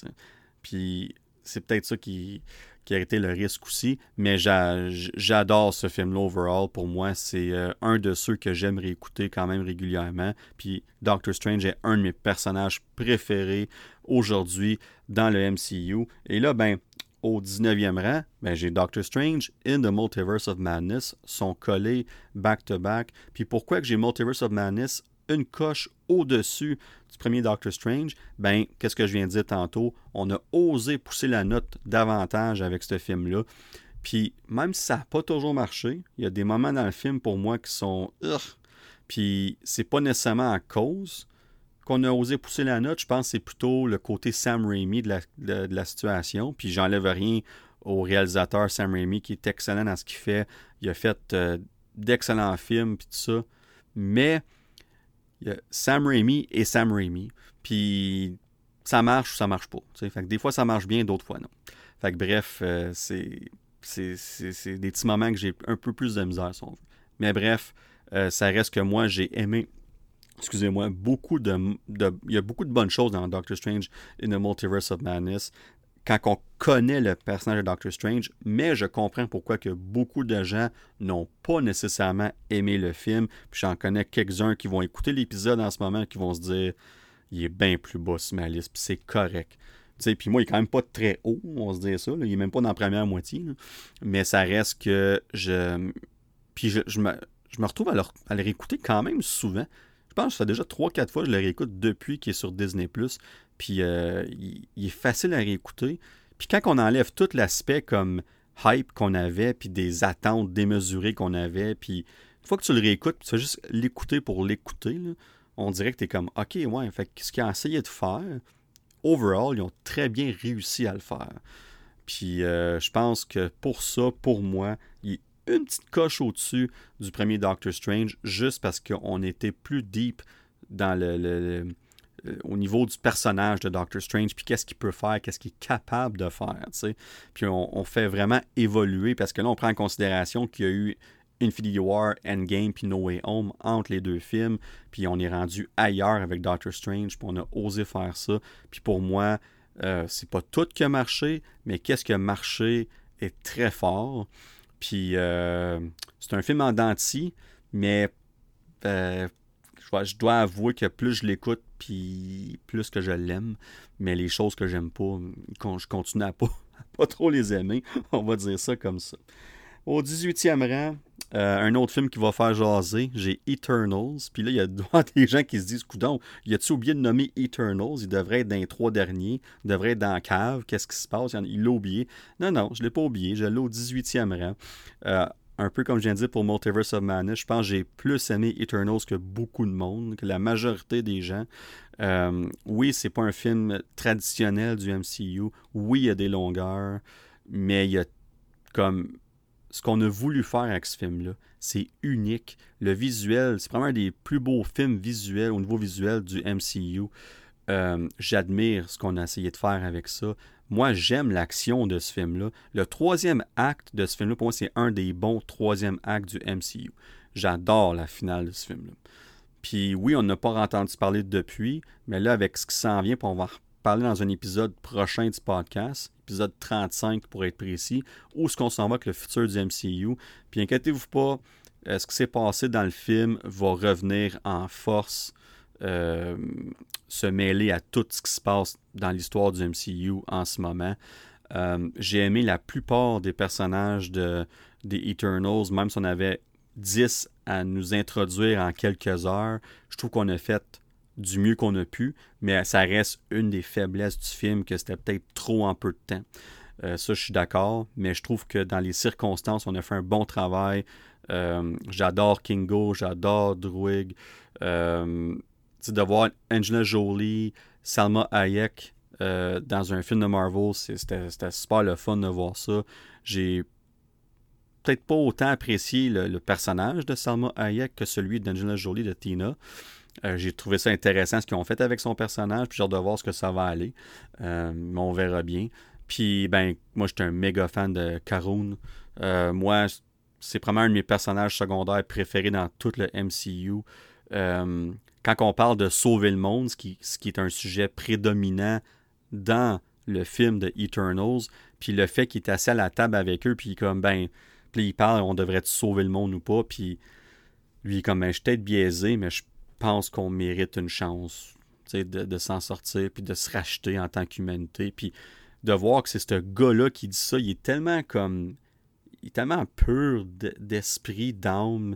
Puis c'est peut-être ça qui qui a été le risque aussi. Mais j'adore ce film-là overall. Pour moi, c'est euh, un de ceux que j'aimerais écouter quand même régulièrement. Puis Doctor Strange est un de mes personnages préférés aujourd'hui dans le MCU. Et là, ben, au 19e rang, ben, j'ai Doctor Strange in the Multiverse of Madness sont collés back-to-back. Puis pourquoi que j'ai Multiverse of Madness une coche au-dessus du premier Doctor Strange, ben, qu'est-ce que je viens de dire tantôt? On a osé pousser la note davantage avec ce film-là. Puis, même si ça n'a pas toujours marché, il y a des moments dans le film pour moi qui sont. Puis, c'est pas nécessairement à cause qu'on a osé pousser la note. Je pense que c'est plutôt le côté Sam Raimi de la, situation. Puis, j'enlève rien au réalisateur Sam Raimi qui est excellent dans ce qu'il fait. Il a fait euh, d'excellents films, puis tout ça. Mais Sam Raimi et Sam Raimi. Puis ça marche ou ça marche pas. Fait que des fois ça marche bien, d'autres fois non. Fait que bref, euh, c'est, c'est, des petits moments que j'ai un peu plus de misère. Mais bref, euh, ça reste que moi, j'ai aimé, excusez-moi, beaucoup de, de, Il y a beaucoup de bonnes choses dans Doctor Strange in the Multiverse of Madness quand on connaît le personnage de Doctor Strange, mais je comprends pourquoi que beaucoup de gens n'ont pas nécessairement aimé le film. Puis j'en connais quelques-uns qui vont écouter l'épisode en ce moment qui vont se dire il est bien plus bas sur ma liste, puis c'est correct. Puis moi, il est quand même pas très haut, on se dire ça. Il est même pas dans la première moitié. Mais ça reste que je. Puis je, me, je me retrouve à le, à le réécouter quand même souvent. Je pense que ça déjà 3-4 fois que je le réécoute depuis qu'il est sur Disney. Puis euh, il, est facile à réécouter. Puis quand on enlève tout l'aspect comme hype qu'on avait, puis des attentes démesurées qu'on avait, puis une fois que tu le réécoutes, tu fais juste l'écouter pour l'écouter, on dirait que tu es comme OK, ouais, fait ce qu'ils ont essayé de faire, overall, ils ont très bien réussi à le faire. Puis euh, je pense que pour ça, pour moi, il est une petite coche au-dessus du premier Doctor Strange, juste parce qu'on était plus deep dans le au niveau du personnage de Doctor Strange, puis qu'est-ce qu'il peut faire, qu'est-ce qu'il est capable de faire. sais. Puis on, fait vraiment évoluer parce que là, on prend en considération qu'il y a eu Infinity War, Endgame, puis No Way Home entre les deux films, puis on est rendu ailleurs avec Doctor Strange, puis on a osé faire ça. Puis pour moi, euh, c'est pas tout qui a marché, mais qu'est-ce qui a marché est très fort. Puis euh, c'est un film en denti, mais je dois avouer que plus je l'écoute, puis plus que je l'aime, mais les choses que j'aime pas, je continue à pas, pas trop les aimer. On va dire ça comme ça. Au 18e rang, euh, un autre film qui va faire jaser, j'ai Eternals. Puis là, il y a des gens qui se disent Coudon, y a-tu oublié de nommer Eternals? Il devrait être dans les trois derniers, il devrait être dans la cave. Qu'est-ce qui se passe? Il l'a oublié. Non, non, je ne l'ai pas oublié. Je l'ai au 18e rang. Euh, un peu comme je viens de dire pour Multiverse of Madness, je pense que j'ai plus aimé Eternals que beaucoup de monde, que la majorité des gens. Euh, oui, c'est pas un film traditionnel du MCU. Oui, il y a des longueurs, mais il y a comme ce qu'on a voulu faire avec ce film-là. C'est unique. Le visuel, c'est vraiment un des plus beaux films visuels au niveau visuel du MCU. Euh, j'admire ce qu'on a essayé de faire avec ça. Moi, j'aime l'action de ce film-là. Le troisième acte de ce film-là, pour moi, c'est un des bons troisième actes du MCU. J'adore la finale de ce film-là. Puis oui, on n'a pas entendu parler depuis, mais là, avec ce qui s'en vient, puis on va reparler dans un épisode prochain du podcast, épisode 35 pour être précis, où est-ce qu'on s'en va avec le futur du MCU. Puis inquiétez-vous pas, euh, ce qui s'est passé dans le film va revenir en force, euh, se mêler à tout ce qui se passe dans l'histoire du MCU en ce moment. Euh, j'ai aimé la plupart des personnages de, des Eternals, même si on avait 10 à nous introduire en quelques heures. Je trouve qu'on a fait du mieux qu'on a pu, mais ça reste une des faiblesses du film que c'était peut-être trop en peu de temps. Euh, ça, je suis d'accord, mais je trouve que dans les circonstances, on a fait un bon travail. J'adore Kingo, j'adore Druig. De voir Angela Jolie, Salma Hayek dans un film de Marvel, c'était super le fun de voir ça. J'ai peut-être pas autant apprécié le, personnage de Salma Hayek que celui d'Angela Jolie de Tina. Euh, j'ai trouvé ça intéressant ce qu'ils ont fait avec son personnage, puis j'ai hâte de voir ce que ça va aller. Euh, mais on verra bien. Puis, ben, moi, j'étais un méga fan de Karun. Euh, moi, c'est vraiment un de mes personnages secondaires préférés dans tout le MCU. Quand on parle de sauver le monde, ce qui, est un sujet prédominant dans le film de Eternals, puis le fait qu'il est assis à la table avec eux, puis comme, ben, puis il parle, on devrait sauver le monde ou pas, puis lui, comme, ben, je suis peut-être biaisé, mais je pense qu'on mérite une chance de, de s'en sortir, puis de se racheter en tant qu'humanité. Puis de voir que c'est ce gars-là qui dit ça, il est tellement comme. Il est tellement pur d'esprit, d'âme.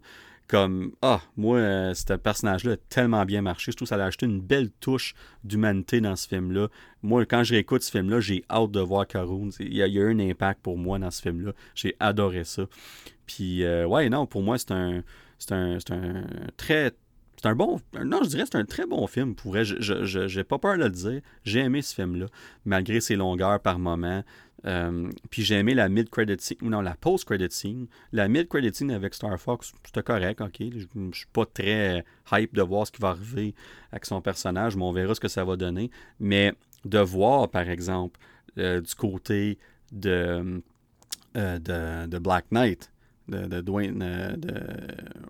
Comme, ah, moi, euh, ce personnage-là a tellement bien marché. Je trouve que ça a acheté une belle touche d'humanité dans ce film-là. Moi, quand je réécoute ce film-là, j'ai hâte de voir Karoun. Il y, a, eu un impact pour moi dans ce film-là. J'ai adoré ça. Puis, euh, ouais, non, pour moi, c'est un, c'est un, un très, c'est un bon. Non, je dirais c'est un très bon film. Pour. Je n'ai pas peur de le dire. J'ai aimé ce film-là, malgré ses longueurs par moment. Euh, puis j'ai aimé la mid-credit scene, non, la post-credit scene. La mid-credit scene avec Star Fox, c'était correct, ok. Je, ne suis pas très hype de voir ce qui va arriver avec son personnage, mais on verra ce que ça va donner. Mais de voir, par exemple, euh, du côté de, euh, de, de Black Knight, de, Dwayne. Euh, de...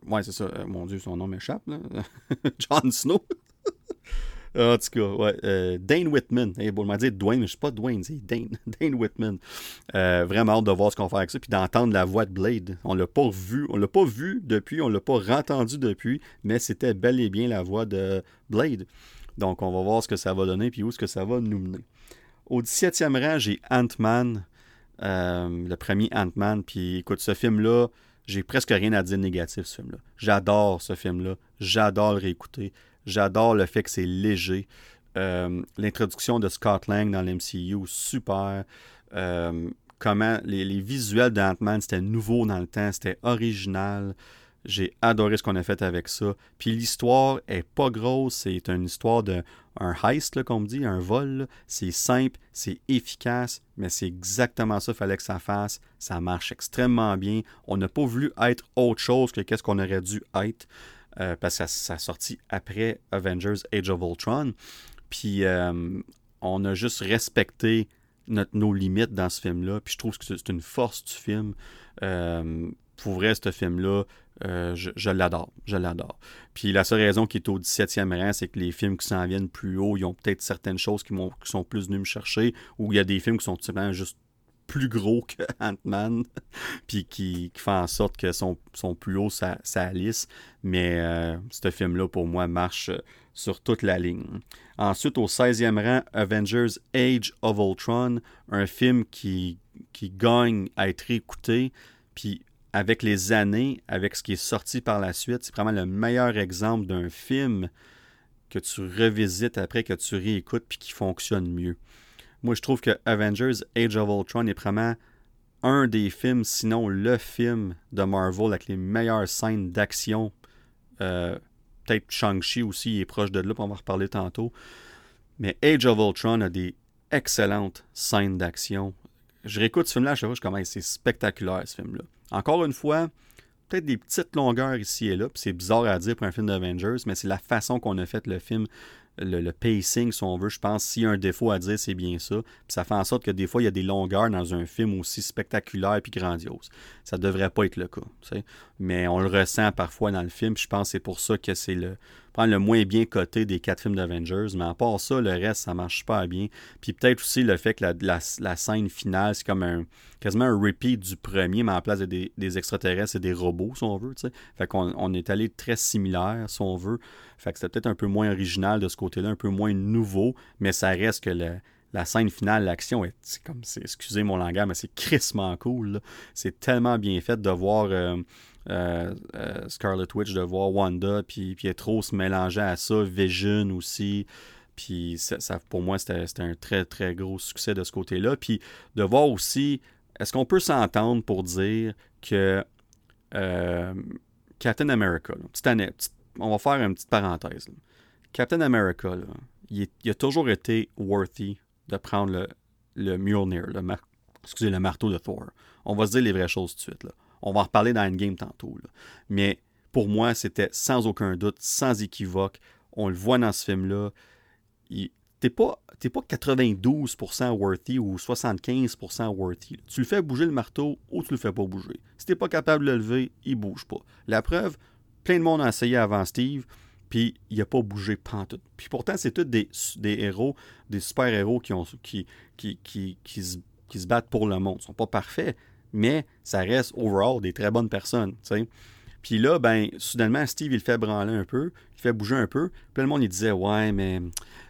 Ouais, c'est ça. Euh, mon Dieu, son nom m'échappe. Jon Snow. en tout cas, ouais. Euh, Dane Whitman. Hey, bon, m'a dit Dwayne, mais je sais pas Dwayne, c'est Dane. Dane Whitman. vraiment hâte de voir ce qu'on fait avec ça, puis d'entendre la voix de Blade. On l'a pas vu, on l'a pas vu depuis, on l'a pas entendu depuis, mais c'était bel et bien la voix de Blade. Donc, on va voir ce que ça va donner, puis où est-ce que ça va nous mener. Au 17e rang, j'ai Ant-Man. Euh, le premier Ant-Man. Puis écoute, ce film-là, j'ai presque rien à dire de négatif, ce film-là. J'adore ce film-là. J'adore le réécouter. J'adore le fait que c'est léger. Euh, l'introduction de Scott Lang dans l'MCU, super. Euh, comment les, les visuels d'Ant-Man, c'était nouveau dans le temps, c'était original. J'ai adoré ce qu'on a fait avec ça. Puis l'histoire est pas grosse, c'est une histoire d'un heist, comme on dit, un vol. C'est simple, c'est efficace, mais c'est exactement ça qu'il fallait que ça fasse. Ça marche extrêmement bien. On n'a pas voulu être autre chose que qu'est-ce qu'on aurait dû être, euh, parce que ça, a sorti après Avengers Age of Ultron. Puis euh, on a juste respecté notre, nos limites dans ce film-là. Puis je trouve que c'est une force du film. Euh, pour vrai, ce film-là, euh, je, l'adore. Je l'adore. Puis la seule raison qui est au 17e rang, c'est que les films qui s'en viennent plus haut, ils ont peut-être certaines choses qui, sont plus venus me chercher, ou il y a des films qui sont tout simplement juste plus gros que Ant-Man, puis qui, qui font en sorte que sont plus haut ça, ça lisse. Mais euh, ce film-là, pour moi, marche sur toute la ligne. Ensuite, au 16e rang, Avengers Age of Ultron, un film qui, qui gagne à être écouté. Puis avec les années, avec ce qui est sorti par la suite, c'est vraiment le meilleur exemple d'un film que tu revisites après, que tu réécoutes, puis qui fonctionne mieux. Moi, je trouve que Avengers Age of Ultron est vraiment un des films, sinon le film de Marvel avec les meilleures scènes d'action. Euh, peut-être Shang-Chi aussi est proche de là, on va en reparler tantôt. Mais Age of Ultron a des excellentes scènes d'action. Je réécoute ce film-là, je sais comment c'est spectaculaire ce film-là. Encore une fois, peut-être des petites longueurs ici et là, puis c'est bizarre à dire pour un film d'Avengers, mais c'est la façon qu'on a fait le film, le, pacing, si on veut. Je pense s'il y a un défaut à dire, c'est bien ça. Puis ça fait en sorte que des fois, il y a des longueurs dans un film aussi spectaculaire et grandiose. Ça devrait pas être le cas. Mais on le ressent parfois dans le film. je pense que c'est pour ça que c'est le le moins bien coté des quatre films d'Avengers. Mais à part ça, le reste, ça marche pas bien. Puis peut-être aussi le fait que la, scène finale, c'est comme un quasiment un repeat du premier, mais en place des, extraterrestres et des robots, si on veut. Fait qu'on on est allé très similaire, si on veut. Fait que c'était peut-être un peu moins original de ce côté-là, un peu moins nouveau, mais ça reste que la scène finale, l'action, est comme, excusez mon langage, mais c'est crissement cool. C'est tellement bien fait de voir euh, euh, euh, Scarlet Witch, de voir Wanda, puis Pietro se mélanger à ça, Vision aussi. Puis ça, pour moi, c'était un très, très gros succès de ce côté-là. Puis de voir aussi, est-ce qu'on peut s'entendre pour dire que Captain America, on va faire une petite parenthèse. Captain America, il, a toujours été worthy de prendre le, le Mjolnir, le, le marteau de Thor. On va se dire les vraies choses tout de suite. Là. On va en reparler dans Endgame tantôt. Mais pour moi, c'était sans aucun doute, sans équivoque. On le voit dans ce film-là. T'es pas, pas 92% worthy ou 75% worthy. Tu le fais bouger le marteau ou tu le fais pas bouger. Si t'es pas capable de le lever, il bouge pas. La preuve, plein de monde a essayé avant Steve puis il n'a pas bougé pantoute. Puis pourtant, c'est tous des, héros, des super-héros qui, ont, qui, qui, qui, qui, se, battent pour le monde. Ils sont pas parfaits, mais ça reste, overall, des très bonnes personnes. Puis là, ben, soudainement, Steve, il fait branler un peu, il fait bouger un peu. Puis le monde, il disait, ouais, mais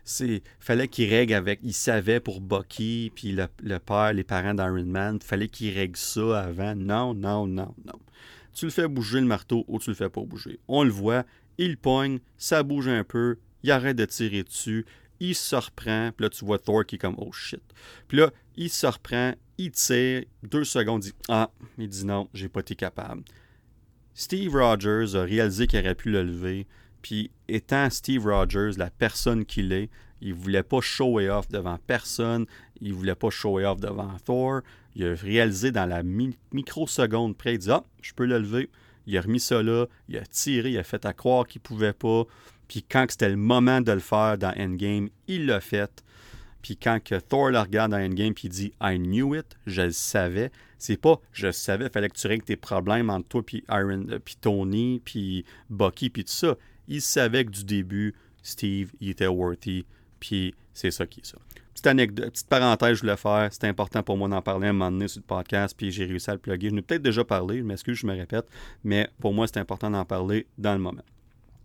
c'est fallait qu'il règle avec, il savait pour Bucky, puis le, le père, les parents d'Iron Man, fallait qu'il règle ça avant. Non, non, non, non. Tu le fais bouger le marteau ou tu le fais pas bouger. On le voit, il pogne, ça bouge un peu, il arrête de tirer dessus, il se reprend, puis là tu vois Thor qui est comme oh shit. Puis là, il se reprend, il tire, deux secondes, il dit ah, il dit non, j'ai pas été capable. Steve Rogers a réalisé qu'il aurait pu le lever, puis étant Steve Rogers, la personne qu'il est, il voulait pas show it off devant personne, il voulait pas show it off devant Thor. Il a réalisé dans la microseconde près, il dit ah, je peux le lever il a remis ça là, il a tiré, il a fait à croire qu'il pouvait pas. Puis quand c'était le moment de le faire dans Endgame, il l'a fait. Puis quand que Thor le regarde dans Endgame puis il dit I knew it, je le savais, c'est pas je savais, il fallait que tu règles tes problèmes entre toi puis Iron euh, puis Tony puis Bucky puis tout ça. Il savait que du début Steve, il était worthy, puis c'est ça qui est ça. Petite anecdote, petite parenthèse, je voulais faire. C'était important pour moi d'en parler à un moment donné sur le podcast, puis j'ai réussi à le plugger. Je n'ai peut-être déjà parlé, je m'excuse, je me répète, mais pour moi, c'est important d'en parler dans le moment.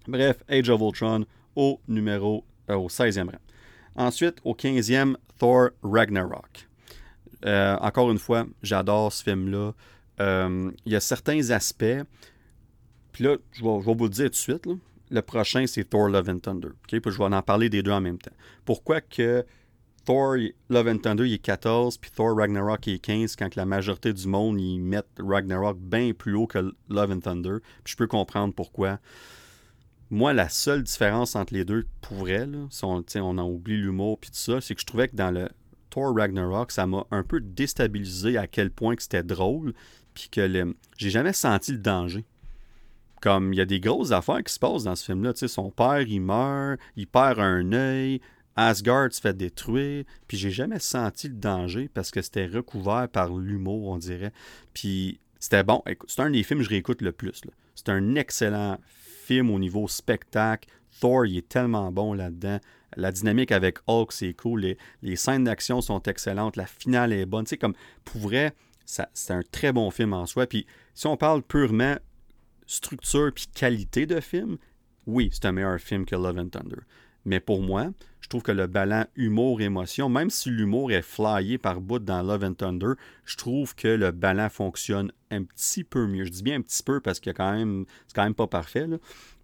Bref, Age of Ultron au numéro, euh, au 16e rang. Ensuite, au 15e, Thor Ragnarok. Euh, encore une fois, j'adore ce film-là. Euh, il y a certains aspects, puis là, je vais, vous le dire tout de suite, le prochain, c'est Thor Love and Thunder. Puis je vais en parler des deux en même temps. Pourquoi que Thor Love and Thunder, est 14, puis Thor Ragnarok, il est 15, quand la majorité du monde, ils mettent Ragnarok bien plus haut que Love and Thunder? Puis je peux comprendre pourquoi. Moi, la seule différence entre les deux, pour vrai, si on, en oublie l'humour puis tout ça, c'est que je trouvais que dans le Thor Ragnarok, ça m'a un peu déstabilisé à quel point c'était drôle, puis que le... j'ai jamais senti le danger. Comme il y a des grosses affaires qui se passent dans ce film-là. Son père, il meurt, il perd un œil, Asgard se fait détruire, puis j'ai jamais senti le danger parce que c'était recouvert par l'humour, on dirait. Puis c'était bon. C'est un des films que je réécoute le plus. C'est un excellent film au niveau spectacle. Thor, est tellement bon là-dedans. La dynamique avec Hulk, c'est cool. Les, scènes d'action sont excellentes. La finale est bonne. Tu sais, comme, pour vrai, c'est un très bon film en soi. Puis si on parle purement structure puis qualité de film, oui, c'est un meilleur film que Love and Thunder. Mais pour moi, je trouve que le ballon humour-émotion, même si l'humour est flyé par bout dans Love and Thunder, je trouve que le ballon fonctionne un petit peu mieux. Je dis bien un petit peu parce que c'est quand même pas parfait,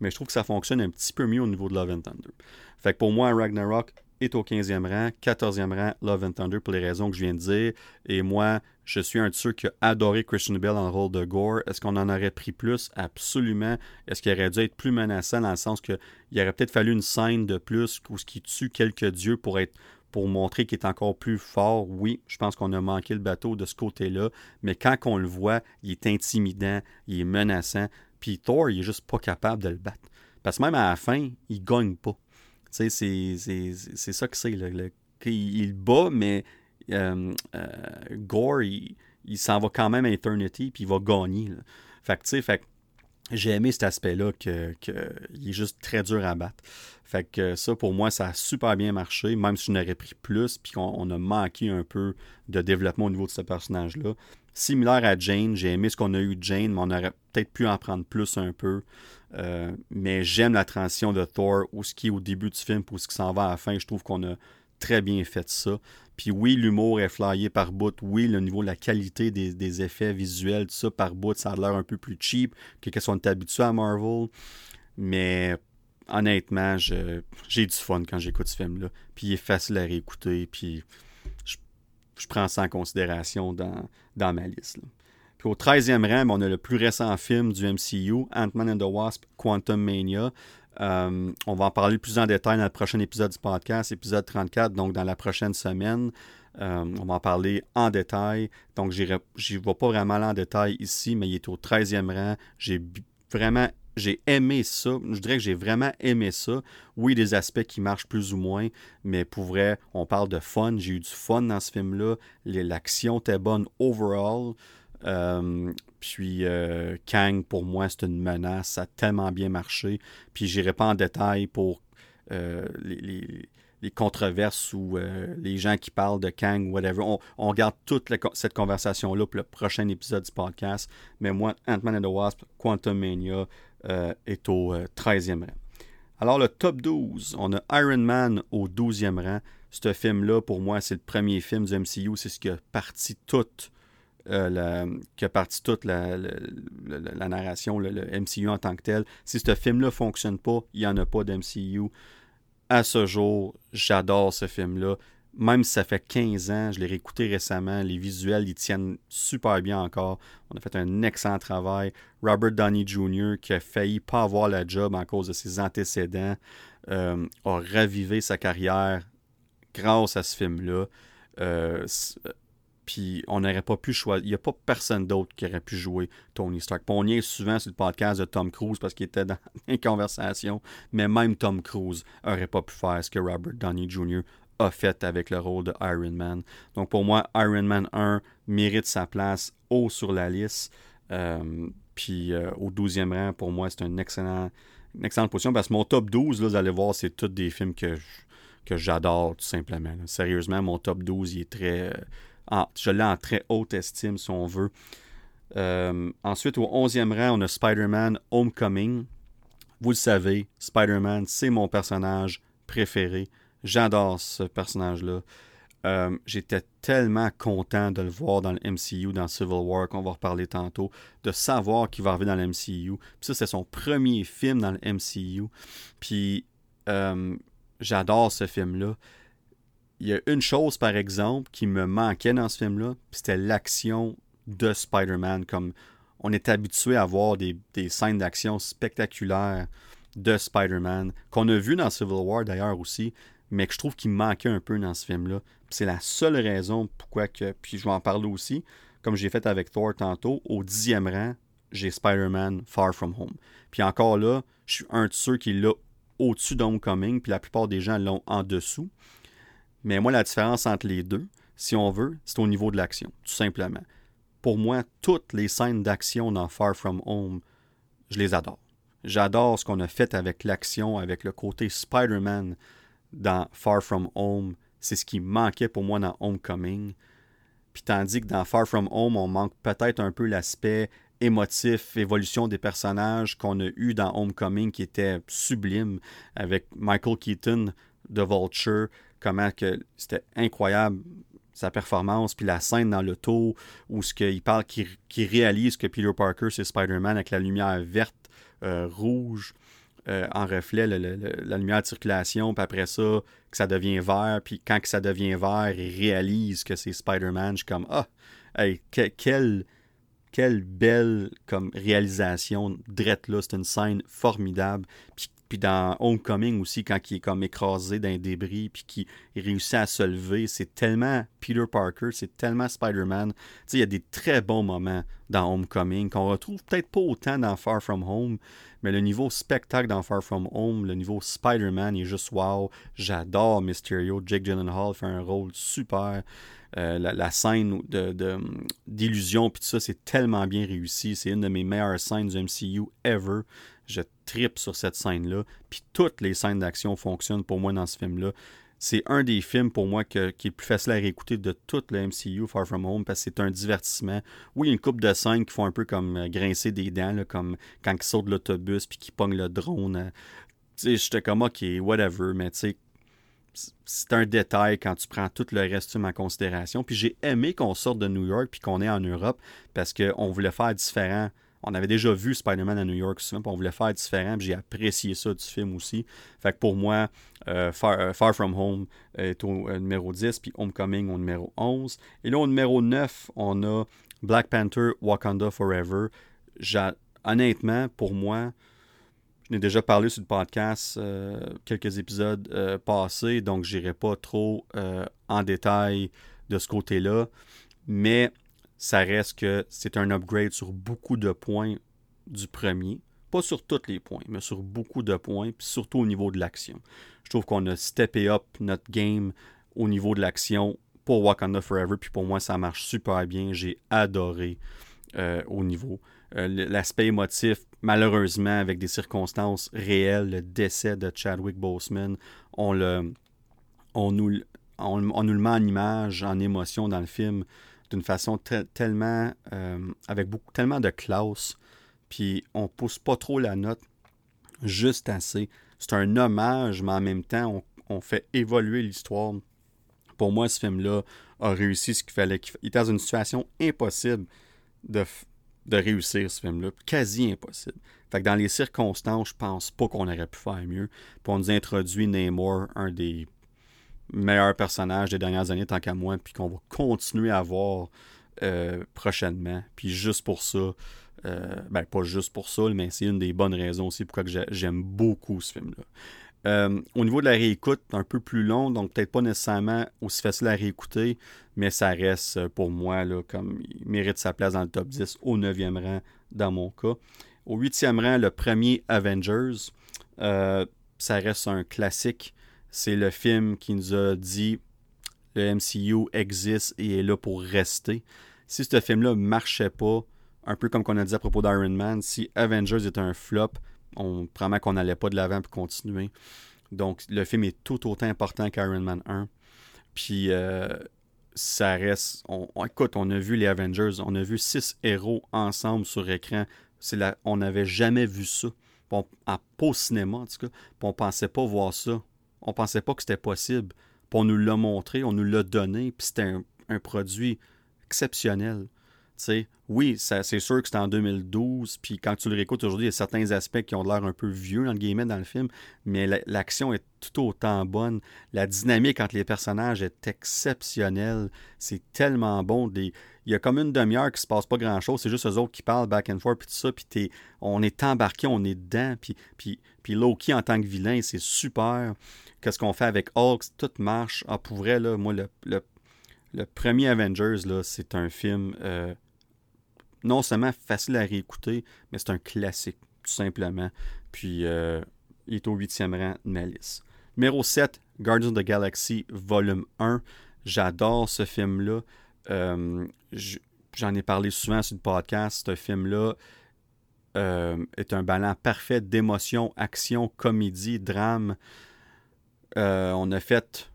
mais je trouve que ça fonctionne un petit peu mieux au niveau de Love and Thunder. Fait que pour moi, Ragnarok est au 15e rang, 14e rang, Love and Thunder pour les raisons que je viens de dire. Et moi, je suis un de ceux qui a adoré Christian Bell en rôle de Gore. Est-ce qu'on en aurait pris plus? Absolument. Est-ce qu'il aurait dû être plus menaçant dans le sens qu'il aurait peut-être fallu une scène de plus ou ce qui tue quelques dieux pour être pour montrer qu'il est encore plus fort, oui, je pense qu'on a manqué le bateau de ce côté-là, mais quand on le voit, il est intimidant, il est menaçant, puis Thor, il est juste pas capable de le battre. Parce que même à la fin, il gagne pas. Tu sais, c'est ça que c'est. Il, bat, mais euh, euh, Gore, il, s'en va quand même à Eternity, puis il va gagner. Fait que, tu sais, fait j'ai aimé cet aspect-là qu'il que est juste très dur à battre. Fait que ça, pour moi, ça a super bien marché, même si je n'aurais pris plus, puis qu'on a manqué un peu de développement au niveau de ce personnage-là. Similaire à Jane, j'ai aimé ce qu'on a eu de Jane, mais on aurait peut-être pu en prendre plus un peu. Euh, mais j'aime la transition de Thor, où ce qui est au début du film, pour ce qui s'en va à la fin. Je trouve qu'on a très bien fait ça. Puis oui, l'humour est flyé par bout. Oui, le niveau de la qualité des, effets visuels, tout ça par bout, ça a l'air un peu plus cheap que ce qu'on est habitué à Marvel. Mais honnêtement, j'ai du fun quand j'écoute ce film-là. Puis il est facile à réécouter. Puis je, prends ça en considération dans, dans ma liste. Puis au 13e rang, ben, on a le plus récent film du MCU, Ant-Man and the Wasp, Quantum Mania. Euh, on va en parler plus en détail dans le prochain épisode du podcast, épisode 34, donc dans la prochaine semaine. Euh, on va en parler en détail. Donc, je ne vais pas vraiment en détail ici, mais il est au 13e rang. J'ai vraiment j'ai aimé ça. Je dirais que j'ai vraiment aimé ça. Oui, des aspects qui marchent plus ou moins, mais pour vrai, on parle de fun. J'ai eu du fun dans ce film-là. L'action était bonne overall. Euh, puis euh, Kang, pour moi, c'est une menace. Ça a tellement bien marché. Puis j'irai pas en détail pour euh, les, controverses ou les gens qui parlent de Kang, whatever. On, garde toute cette conversation-là pour le prochain épisode du podcast. Mais moi, Ant-Man and the Wasp, Quantum Mania, est au 13e euh, rang. Alors, le top 12, on a Iron Man au 12e rang. Ce film-là, pour moi, c'est le premier film du MCU. C'est ce qui a parti toute, euh, la, parti toute la, narration, le, MCU en tant que tel. Si ce film-là ne fonctionne pas, il n'y en a pas d'MCU. À ce jour, j'adore ce film-là même si ça fait 15 ans, je l'ai réécouté récemment, les visuels, ils tiennent super bien encore. On a fait un excellent travail. Robert Downey Jr., qui a failli pas avoir la job en cause de ses antécédents, euh, a ravivé sa carrière grâce à ce film-là. Euh, puis on n'aurait pas pu choisir. Il n'y a pas personne d'autre qui aurait pu jouer Tony Stark. on y est souvent sur le podcast de Tom Cruise parce qu'il était dans une conversation, mais même Tom Cruise n'aurait pas pu faire ce que Robert Downey Jr a fait avec le rôle de Iron Man. Donc pour moi, Iron Man 1 mérite sa place haut sur la liste. Euh, puis euh, au 12e rang, pour moi, c'est un excellent, une excellente position parce que mon top 12, là, vous allez voir, c'est tous des films que, que j'adore tout simplement. Sérieusement, mon top 12, il est très. Euh, je l'ai en très haute estime si on veut. ensuite, au 11e rang, on a Spider-Man Homecoming. Vous le savez, Spider-Man, c'est mon personnage préféré. J'adore ce personnage-là. Euh, j'étais tellement content de le voir dans le MCU, dans Civil War, qu'on va reparler tantôt, de savoir qu'il va arriver dans le MCU. Puis ça, c'est son premier film dans le MCU. Puis euh, j'adore ce film-là. Il y a une chose, par exemple, qui me manquait dans ce film-là, c'était l'action de Spider-Man. Comme on est habitué à voir des, scènes d'action spectaculaires de Spider-Man, qu'on a vu dans Civil War d'ailleurs aussi, mais que je trouve qu'il manquait un peu dans ce film-là. C'est la seule raison pourquoi que. Puis je vais en parler aussi, comme j'ai fait avec Thor tantôt, au dixième rang, j'ai Spider-Man Far From Home. Puis encore là, je suis un de ceux qui l'a au-dessus d'Homecoming, puis la plupart des gens l'ont en dessous. Mais moi, la différence entre les deux, si on veut, c'est au niveau de l'action, tout simplement. Pour moi, toutes les scènes d'action dans Far From Home, je les adore. J'adore ce qu'on a fait avec l'action, avec le côté Spider-Man dans Far From Home, c'est ce qui manquait pour moi dans Homecoming. Puis tandis que dans Far From Home, on manque peut-être un peu l'aspect émotif, évolution des personnages qu'on a eu dans Homecoming qui était sublime avec Michael Keaton de Vulture, comment que c'était incroyable sa performance, puis la scène dans le tour où ce qu'il parle, qui, réalise que Peter Parker c'est Spider-Man avec la lumière verte, euh, rouge, euh, en reflet la lumière de circulation, puis après ça, que ça devient vert, puis quand que ça devient vert, il réalise que c'est Spider-Man. Je suis comme, ah, hey, quelle, quelle belle comme réalisation, drette là, c'est une scène formidable. Puis puis dans Homecoming aussi, quand il est comme écrasé d'un débris, puis qu'il réussit à se lever, c'est tellement Peter Parker, c'est tellement Spider-Man. Il y a des très bons moments dans Homecoming qu'on retrouve peut-être pas autant dans Far From Home, mais le niveau spectacle dans Far From Home, le niveau Spider-Man est juste wow. J'adore Mysterio. Jake Gyllenhaal fait un rôle super. Euh, la, scène d'illusion, de, puis tout ça, c'est tellement bien réussi. C'est une de mes meilleures scènes du MCU ever. Je tripe sur cette scène-là. Puis toutes les scènes d'action fonctionnent pour moi dans ce film-là. C'est un des films pour moi qui est le plus facile à réécouter de tout le MCU, Far From Home, parce que c'est un divertissement. Oui, une coupe de scènes qui font un peu comme euh, grincer des dents, comme quand ils sautent de l'autobus puis qu'ils pognent le drone. Euh, tu sais, j'étais comme, ok, whatever, mais tu sais, c'est un détail quand tu prends tout le reste en considération. Puis j'ai aimé qu'on sorte de New York puis qu'on est en Europe parce qu'on voulait faire différent. On avait déjà vu Spider-Man à New York souvent, puis on voulait faire différent, j'ai apprécié ça du film aussi. Fait que pour moi, euh, euh, Far, From Home est au euh, numéro 10, puis Homecoming au numéro 11. Et là, au numéro 9, on a Black Panther Wakanda Forever. Honnêtement, pour moi, je n'ai déjà parlé sur le podcast quelques épisodes passés, donc je n'irai pas trop en détail de ce côté-là. Mais ça reste que c'est un upgrade sur beaucoup de points du premier. Pas sur tous les points, mais sur beaucoup de points, puis surtout au niveau de l'action. Je trouve qu'on a steppé up notre game au niveau de l'action pour Wakanda Forever, puis pour moi, ça marche super bien. J'ai adoré au niveau. L'aspect émotif, malheureusement, avec des circonstances réelles, le décès de Chadwick Boseman, on, le, on, nous, on, nous le met en image, en émotion dans le film, d'une façon tellement, euh, avec beaucoup, tellement de classe, puis on pousse pas trop la note, juste assez. C'est un hommage, mais en même temps, on, fait évoluer l'histoire. Pour moi, ce film-là a réussi ce qu'il fallait. Il était dans une situation impossible de, de réussir ce film-là. Quasi impossible. Fait que dans les circonstances, je pense pas qu'on aurait pu faire mieux. Puis on nous introduit Namor, un des meilleurs personnages des dernières années, tant qu'à moi, puis qu'on va continuer à voir euh, prochainement. Puis juste pour ça, euh, ben pas juste pour ça, mais c'est une des bonnes raisons aussi pourquoi j'aime beaucoup ce film-là. Euh, au niveau de la réécoute, un peu plus long, donc peut-être pas nécessairement aussi facile à réécouter, mais ça reste pour moi là, comme il mérite sa place dans le top 10 au 9e rang dans mon cas. Au 8e rang, le premier Avengers. Ça reste un classique. C'est le film qui nous a dit le MCU existe et est là pour rester. Si ce film-là marchait pas, un peu comme qu'on a dit à propos d'Iron Man, si Avengers était un flop, on promet qu'on n'allait pas de l'avant pour continuer. Donc, le film est tout autant important qu'Iron Man 1. Puis, euh, ça reste. On, écoute, on a vu les Avengers, on a vu six héros ensemble sur écran. On n'avait jamais vu ça. pas au cinéma, en tout cas. On pensait pas voir ça. On pensait pas que c'était possible. Puis on nous l'a montré, on nous l'a donné, puis c'était un, produit exceptionnel oui, c'est sûr que c'était en 2012, puis quand tu le réécoutes aujourd'hui, il y a certains aspects qui ont l'air un peu vieux, dans le guillemets, dans le film, mais l'action est tout autant bonne. La dynamique entre les personnages est exceptionnelle. C'est tellement bon. il y a comme une demi-heure qui se passe pas grand-chose, c'est juste eux autres qui parlent back and forth, puis tout ça, puis on est embarqué, on est dedans, puis, puis, puis Loki en tant que vilain, c'est super. Qu'est-ce qu'on fait avec Hulk? Tout marche. Ah, pour moi, le, le, premier Avengers, c'est un film... Euh, non seulement facile à réécouter, mais c'est un classique, tout simplement. Puis, euh, il est au huitième rang de liste. Numéro 7, Guardians of the Galaxy, volume 1. J'adore ce film-là. Euh, j'en ai parlé souvent sur le podcast. Ce film-là est un ballon parfait d'émotion, action, comédie, drame. On a fait,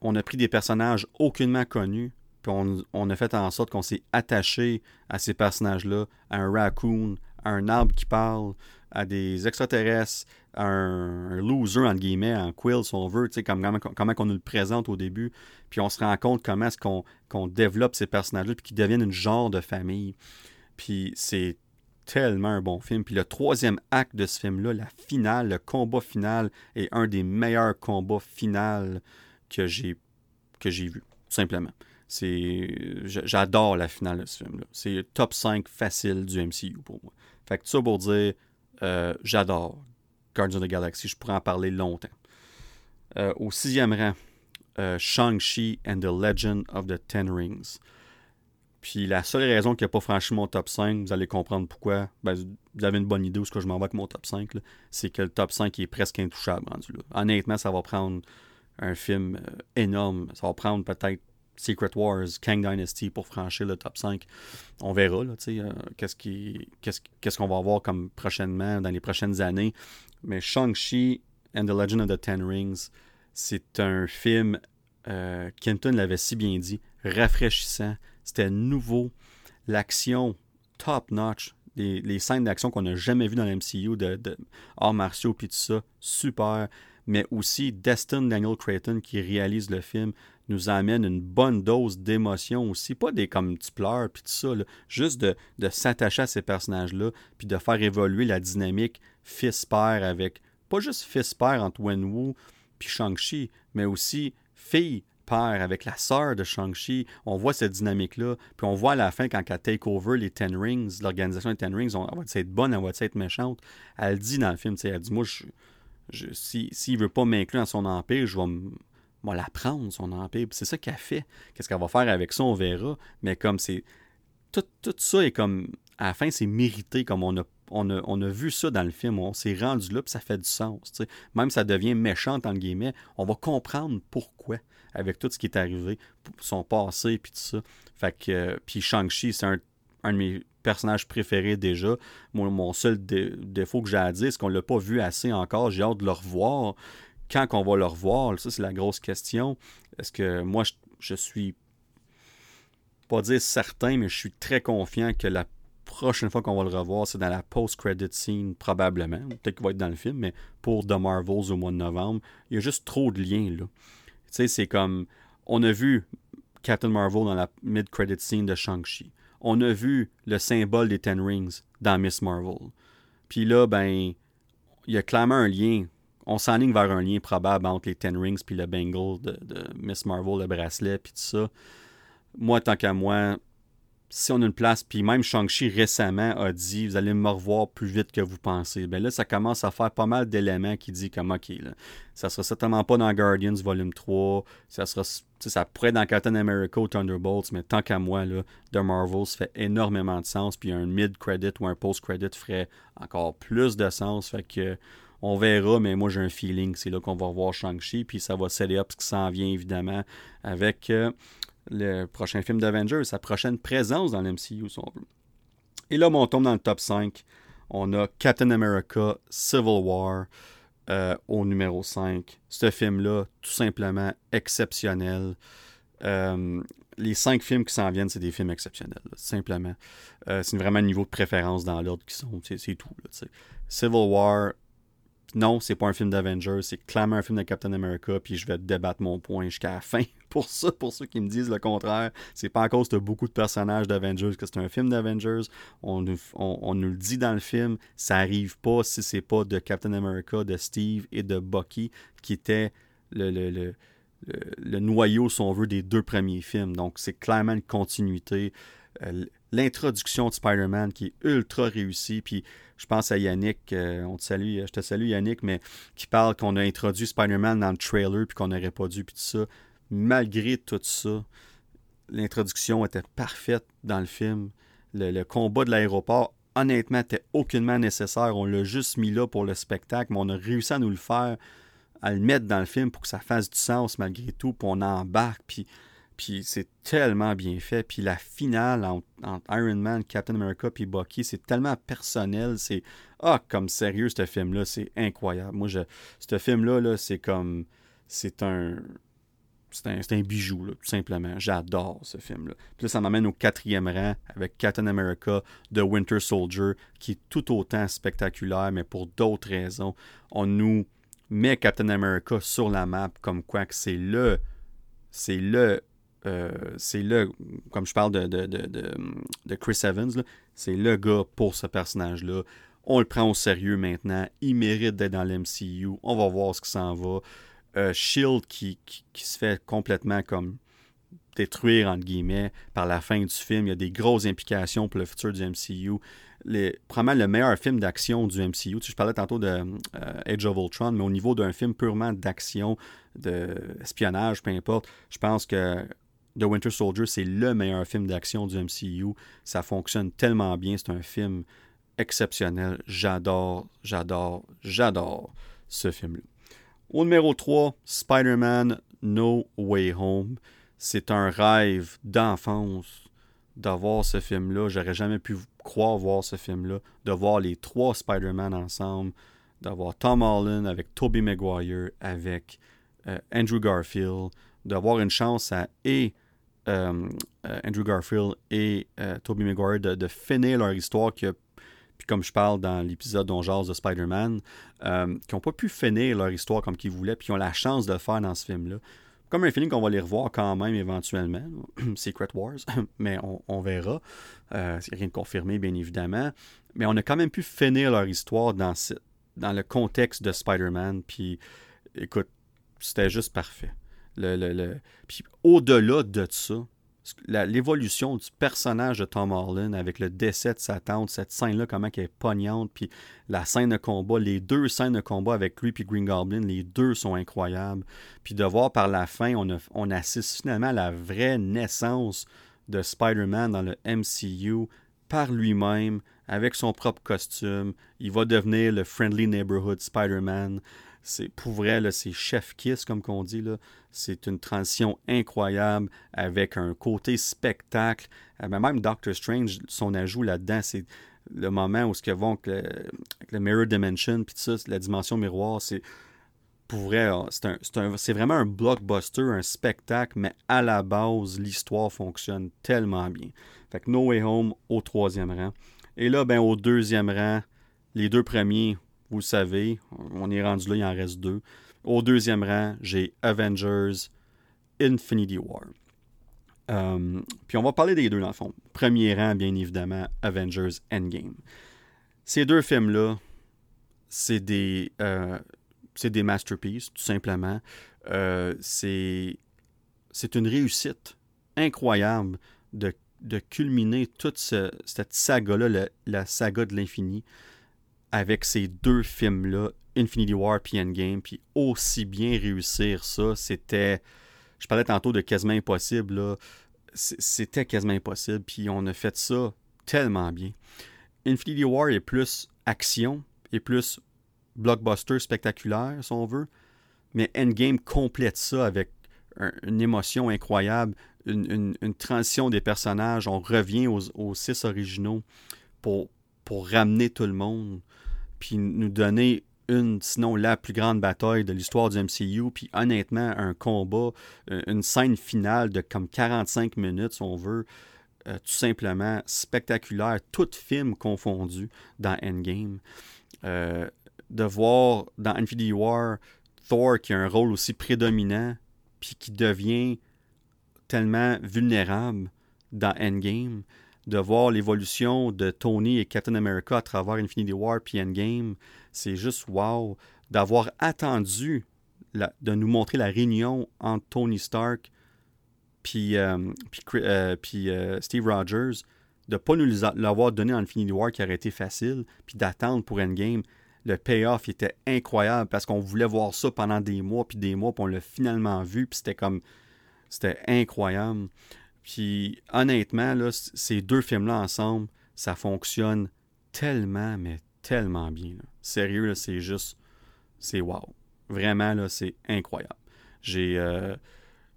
on a pris des personnages aucunement connus, on, a fait en sorte qu'on s'est attaché à ces personnages-là, à un raccoon, à un arbre qui parle, à des extraterrestres, à un, loser, entre guillemets, un quill, si on veut, comment, comment on nous le présente au début. Puis on se rend compte comment est-ce qu'on développe ces personnages-là, puis qu'ils deviennent une genre de famille. Puis c'est tellement un bon film. Puis le troisième acte de ce film-là, la finale, le combat final, est un des meilleurs combats finaux que j'ai que j'ai vu, tout simplement. C'est, j'adore la finale de ce film-là. C'est le top 5 facile du MCU pour moi. Fait que ça pour dire, euh, j'adore Guardians of the Galaxy. Je pourrais en parler longtemps. Euh, au sixième rang, euh, Shang-Chi and the Legend of the Ten Rings. Puis la seule raison qu'il n'a pas franchi mon top 5, vous allez comprendre pourquoi. Ben, vous avez une bonne idée où ce que je m'en vais avec mon top 5. C'est que le top 5 est presque intouchable rendu là. Honnêtement, ça va prendre un film énorme. Ça va prendre peut-être Secret Wars, Kang Dynasty pour franchir le top 5. On verra, là, euh, qu'est-ce, qu'est-ce qu'on va avoir comme prochainement, dans les prochaines années. Mais Shang-Chi and the Legend of the Ten Rings, c'est un film, euh, Kenton l'avait si bien dit, rafraîchissant. C'était nouveau. L'action top-notch. Les, scènes d'action qu'on n'a jamais vues dans l'MCU, de, de arts martiaux puis tout ça, super. Mais aussi Destin Daniel Creighton qui réalise le film nous amène une bonne dose d'émotion aussi. Pas des comme tu pleures puis tout ça, juste de, de s'attacher à ces personnages-là puis de faire évoluer la dynamique fils-père avec, pas juste fils-père entre Wenwu puis Shang-Chi, mais aussi fille père avec la sœur de Shang-Chi. On voit cette dynamique-là. Puis on voit à la fin, quand elle take over les Ten Rings, l'organisation des Ten Rings, on, elle va être bonne, elle va être méchante. Elle dit dans le film, elle dit Moi, je, s'il ne veut pas m'inclure dans son empire, je vais, la prendre, son empire. C'est ça qu'elle fait. Qu'est-ce qu'elle va faire avec ça, on verra. Mais comme c'est. Tout, tout ça est comme. À la fin, c'est mérité, comme on a on a, vu ça dans le film, on s'est rendu là, puis ça fait du sens. Même ça devient méchant, entre guillemets, on va comprendre pourquoi, avec tout ce qui est arrivé, son passé, puis tout ça. Fait que, euh, puis Shang-Chi, c'est un, de mes personnages préférés déjà. mon seul défaut que j'ai à dire, c'est qu'on l'a pas vu assez encore. J'ai hâte de le revoir. Quand on va le revoir, ça, c'est la grosse question. Est-ce que moi, je, je suis pas dire certain, mais je suis très confiant que la prochaine fois qu'on va le revoir, c'est dans la post-credit scene, probablement. Peut-être qu'il va être dans le film, mais pour The Marvels au mois de novembre, il y a juste trop de liens, là. Sais, c'est comme. On a vu Captain Marvel dans la mid-credit scene de Shang-Chi. On a vu le symbole des Ten Rings dans Miss Marvel. Puis là, ben, il y a clairement un lien. On s'enligne vers un lien probable entre les Ten Rings puis le Bengal de, de Miss Marvel, le bracelet, puis tout ça. Moi, tant qu'à moi, si on a une place, puis même Shang-Chi récemment a dit Vous allez me revoir plus vite que vous pensez. Ben là, ça commence à faire pas mal d'éléments qui dit comme OK, là, ça sera certainement pas dans Guardians Volume 3, ça sera ça pourrait être dans Captain America ou Thunderbolts, mais tant qu'à moi, là, The Marvels fait énormément de sens, puis un mid-credit ou un post-credit ferait encore plus de sens. Fait que on verra, mais moi j'ai un feeling, c'est là qu'on va revoir Shang-Chi, puis ça va setter up ce qui s'en vient évidemment avec euh, le prochain film d'Avengers, sa prochaine présence dans l'MCU, si on veut. Et là, on tombe dans le top 5. On a Captain America Civil War euh, au numéro 5. Ce film-là, tout simplement exceptionnel. Euh, les cinq films qui s'en viennent, c'est des films exceptionnels, simplement. Euh, c'est vraiment un niveau de préférence dans l'ordre qui sont. C'est tout. Civil War, non, c'est pas un film d'Avengers, c'est clairement un film de Captain America, puis je vais débattre mon point jusqu'à la fin pour ça, pour ceux qui me disent le contraire. C'est pas à cause de beaucoup de personnages d'Avengers que c'est un film d'Avengers. On, nous le dit dans le film, ça arrive pas si c'est pas de Captain America, de Steve et de Bucky, qui étaient le, le, noyau, si on veut, des deux premiers films. Donc, c'est clairement une continuité. Euh, l'introduction de Spider-Man qui est ultra réussie, puis je pense à Yannick, euh, on te salue, je te salue Yannick, mais qui parle qu'on a introduit Spider-Man dans le trailer puis qu'on n'aurait pas dû, puis tout ça. Malgré tout ça, l'introduction était parfaite dans le film. Le, combat de l'aéroport, honnêtement, était aucunement nécessaire. On l'a juste mis là pour le spectacle, mais on a réussi à nous le faire, à le mettre dans le film pour que ça fasse du sens malgré tout, puis on embarque, puis puis c'est tellement bien fait. Puis la finale entre, Iron Man, Captain America puis Bucky, c'est tellement personnel. C'est ah comme sérieux ce film-là, c'est incroyable. Moi, je, ce film-là, -là, c'est comme c'est un c'est un, un, bijou, tout simplement. J'adore ce film-là. Puis là, ça m'amène au quatrième rang avec Captain America, The Winter Soldier, qui est tout autant spectaculaire, mais pour d'autres raisons. On nous met Captain America sur la map comme quoi que c'est le c'est le euh, c'est le, comme je parle de, Chris Evans, c'est le gars pour ce personnage-là. On le prend au sérieux maintenant. Il mérite d'être dans l'MCU. On va voir ce qui s'en va. Euh, Shield qui, se fait complètement comme détruire, entre guillemets, par la fin du film. Il y a des grosses implications pour le futur du MCU. Probablement le meilleur film d'action du MCU. je parlais tantôt de euh, Age of Ultron, mais au niveau d'un film purement d'action, d'espionnage, peu importe, je pense que The Winter Soldier, c'est le meilleur film d'action du MCU. Ça fonctionne tellement bien. C'est un film exceptionnel. J'adore, j'adore, j'adore ce film-là. Au numéro 3, Spider-Man No Way Home. c'est un rêve d'enfance de voir ce film-là. J'aurais jamais pu croire voir ce film-là, de voir les trois Spider-Man ensemble, d'avoir Tom Holland avec Tobey Maguire, avec euh, Andrew Garfield, d'avoir une chance à et Andrew Garfield et Tobey Maguire de, finir leur histoire puis comme je parle dans l'épisode dont de Spider-Man, qui n'ont pas pu finir leur histoire comme qu'ils voulaient, puis qui ont la chance de le faire dans ce film-là comme un feeling qu'on va les revoir quand même éventuellement. Secret Wars, mais on, verra. Euh, c'est rien de confirmé, bien évidemment. Mais on a quand même pu finir leur histoire dans, dans le contexte de Spider-Man. Puis, écoute, c'était juste parfait. Le, le, Puis, au-delà de ça, l'évolution du personnage de Tom Holland avec le décès de sa tante, cette scène-là, comment elle est pognante, puis la scène de combat, les deux scènes de combat avec lui et Green Goblin, les deux sont incroyables. Puis de voir par la fin, on, on assiste finalement à la vraie naissance de Spider-Man dans le MCU par lui-même, avec son propre costume. Il va devenir le Friendly Neighborhood Spider-Man c'est pour vrai, c'est chef kiss, comme qu'on dit. C'est une transition incroyable avec un côté spectacle. Euh, même Doctor Strange, son ajout là-dedans, c'est le moment où ce que vont avec le, Mirror Dimension, puis ça, la dimension miroir, c'est pour vrai, ah, c'est vraiment un blockbuster, un spectacle, mais à la base, l'histoire fonctionne tellement bien. Fait que No Way Home au troisième rang. Et là, ben, au deuxième rang, les deux premiers, vous le savez, on est rendu là, il en reste deux. Au deuxième rang, j'ai Avengers Infinity War. Euh, puis on va parler des deux dans le fond. Premier rang, bien évidemment, Avengers Endgame. Ces deux films-là, c'est des, euh, des masterpieces, tout simplement. Euh, c'est, une réussite incroyable de, de culminer toute cette saga-là, la saga de l'infini avec ces deux films-là, Infinity War et Endgame, puis aussi bien réussir ça, c'était. Je parlais tantôt de quasiment impossible, C'était quasiment impossible, puis on a fait ça tellement bien. Infinity War est plus action, et plus blockbuster spectaculaire, si on veut, mais Endgame complète ça avec une émotion incroyable, une, transition des personnages. On revient aux, aux six originaux pour, pour ramener tout le monde puis nous donner une, sinon la plus grande bataille de l'histoire du MCU, puis honnêtement, un combat, euh, une scène finale de comme 45 minutes, si on veut, euh, tout simplement spectaculaire, tout film confondu dans Endgame. Euh, de voir dans Infinity War Thor qui a un rôle aussi prédominant, puis qui devient tellement vulnérable dans Endgame, de voir l'évolution de Tony et Captain America à travers Infinity War puis Endgame, c'est juste wow. D'avoir attendu de nous montrer la réunion entre Tony Stark puis, euh, euh, euh, Steve Rogers, de ne pas nous l'avoir donné en Infinity War qui aurait été facile, puis d'attendre pour Endgame. Le payoff était incroyable parce qu'on voulait voir ça pendant des mois puis des mois, puis on l'a finalement vu, puis c'était comme. C'était incroyable. Puis honnêtement, là, ces deux films-là ensemble, ça fonctionne tellement, mais tellement bien. Sérieux, c'est juste, c'est wow. Vraiment, là, c'est incroyable. J'ai, euh,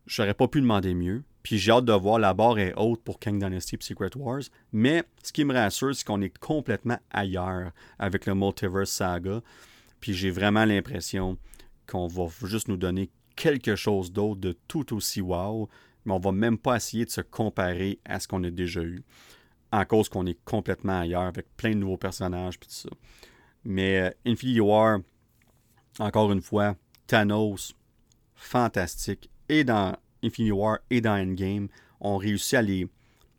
j'aurais pas pu demander mieux. Puis j'ai hâte de voir, la barre est haute pour Kang Dynasty et Secret Wars. Mais ce qui me rassure, c'est qu'on est complètement ailleurs avec le Multiverse Saga. Puis j'ai vraiment l'impression qu'on va juste nous donner quelque chose d'autre de tout aussi wow mais on va même pas essayer de se comparer à ce qu'on a déjà eu, en cause qu'on est complètement ailleurs avec plein de nouveaux personnages et tout ça. Mais euh, Infinity War, encore une fois, Thanos, fantastique. Et dans Infinity War et dans Endgame, on réussit à les,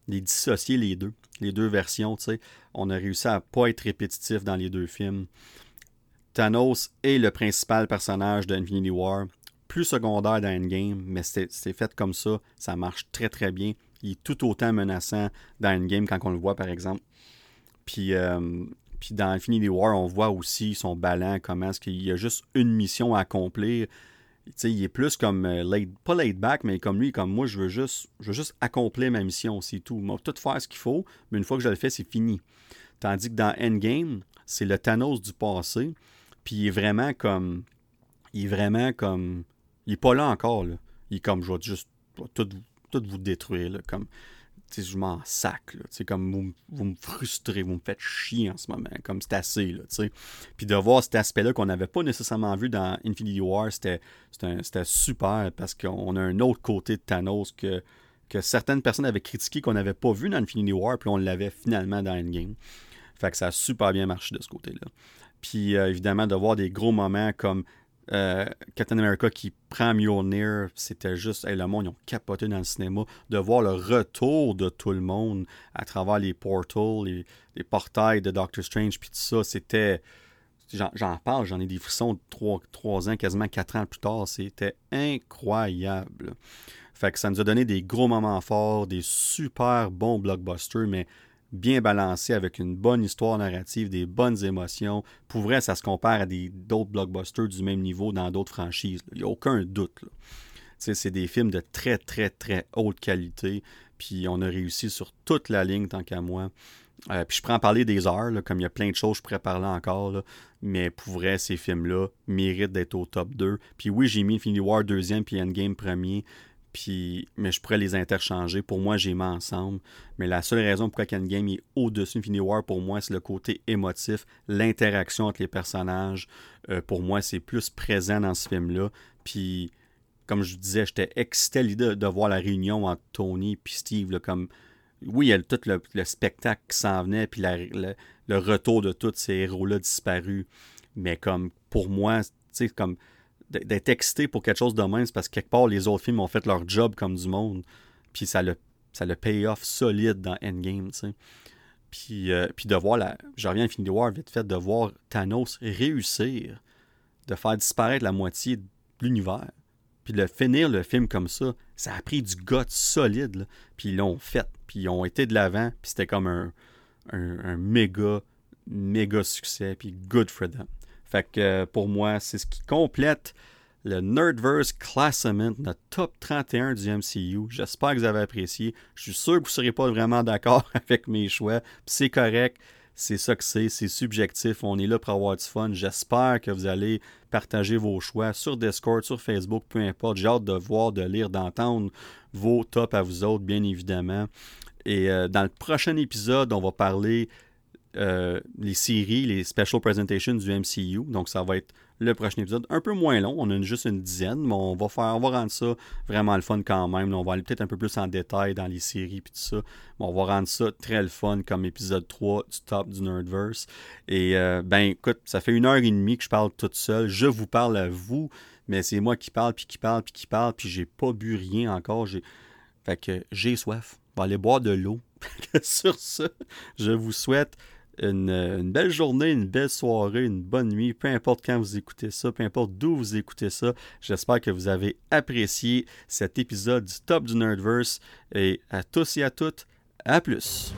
dissocier les deux, les deux versions. sais. On a réussi à pas être répétitif dans les deux films. Thanos est le principal personnage de Infinity War plus secondaire dans Endgame, mais c'est fait comme ça. Ça marche très très bien. Il est tout autant menaçant dans Endgame quand on le voit, par exemple. Puis, euh, puis dans Infinity War, on voit aussi son ballon, comment est-ce qu'il y a juste une mission à accomplir. il est plus comme, euh, pas laid back, mais comme lui, comme moi, je veux juste, je veux juste accomplir ma mission, c'est tout. Je tout faire ce qu'il faut, mais une fois que je le fais, c'est fini. Tandis que dans Endgame, c'est le Thanos du passé, puis il est vraiment comme, il est vraiment comme il n'est pas là encore. Il est comme, je vais juste tout vous détruire. Là, comme, je m'en sac. Là, comme vous, me frustrez, vous me faites chier en ce moment. Comme c'est assez. Là, Puis de voir cet aspect-là qu'on n'avait pas nécessairement vu dans Infinity War, c'était super parce qu'on a un autre côté de Thanos que, que certaines personnes avaient critiqué qu'on n'avait pas vu dans Infinity War, puis on l'avait finalement dans Endgame. Fait que ça a super bien marché de ce côté-là. Puis euh, évidemment, de voir des gros moments comme euh, Captain America qui prend Mjolnir, c'était juste, le monde, ils ont capoté dans le cinéma. De voir le retour de tout le monde à travers les portals, les, portails de Doctor Strange, puis tout ça, c'était. J'en parle, j'en ai des frissons trois, trois ans, quasiment quatre ans plus tard. C'était incroyable. Fait que ça nous a donné des gros moments forts, des super bons blockbusters, mais bien balancé avec une bonne histoire narrative, des bonnes émotions. Pour vrai, ça se compare à d'autres blockbusters du même niveau dans d'autres franchises. Il n'y a aucun doute. C'est des films de très, très, très haute qualité. Puis on a réussi sur toute la ligne, tant qu'à moi. Euh, puis je prends en parler des heures, comme il y a plein de choses je pourrais parler encore. mais pour vrai, ces films-là méritent d'être au top 2. Puis oui, j'ai mis Infinity War deuxième, puis Endgame premier. Puis, mais je pourrais les interchanger. Pour moi, j'ai mis ensemble. Mais la seule raison pourquoi Game est au-dessus d'Infinity War, pour moi, c'est le côté émotif, l'interaction entre les personnages. Euh, pour moi, c'est plus présent dans ce film-là. Puis, comme je disais, j'étais excité l'idée de, voir la réunion entre Tony et Steve. comme, oui, il y a tout le, spectacle qui s'en venait, puis le retour de tous ces héros-là disparus. Mais comme, pour moi, tu sais, comme d'être excité pour quelque chose de même, c'est parce que quelque part, les autres films ont fait leur job comme du monde. Puis ça le, ça le pay-off solide dans Endgame, tu sais. Puis, euh, puis de voir la. Je reviens à Infinity War vite fait, de voir Thanos réussir de faire disparaître la moitié de l'univers. Puis de finir le film comme ça, ça a pris du goût solide. Puis ils l'ont fait. Puis ils ont été de l'avant. Puis c'était comme un, un, un méga, méga succès. Puis good for them. Fait que euh, pour moi, c'est ce qui complète le Nerdverse Classement, notre top 31 du MCU. J'espère que vous avez apprécié. Je suis sûr que vous ne serez pas vraiment d'accord avec mes choix. C'est correct. C'est ça que c'est, c'est subjectif. On est là pour avoir du fun. J'espère que vous allez partager vos choix sur Discord, sur Facebook, peu importe. J'ai hâte de voir, de lire, d'entendre vos tops à vous autres, bien évidemment. Et euh, dans le prochain épisode, on va parler euh, les séries, les special presentations du MCU. Donc, ça va être le prochain épisode. Un peu moins long, on a juste une dizaine, mais on va faire, on va rendre ça vraiment le fun quand même. on va aller peut-être un peu plus en détail dans les séries et tout ça. Mais on va rendre ça très le fun comme épisode 3 du top du Nerdverse. Et euh, ben écoute, ça fait une heure et demie que je parle toute seule. Je vous parle à vous, mais c'est moi qui parle, puis qui parle, puis qui parle, puis j'ai pas bu rien encore. Fait que j'ai soif. On va aller boire de l'eau. Sur ça, je vous souhaite une, belle journée, une belle soirée, une bonne nuit, peu importe quand vous écoutez ça, peu importe d'où vous écoutez ça. J'espère que vous avez apprécié cet épisode du Top du Nerdverse et à tous et à toutes, à plus.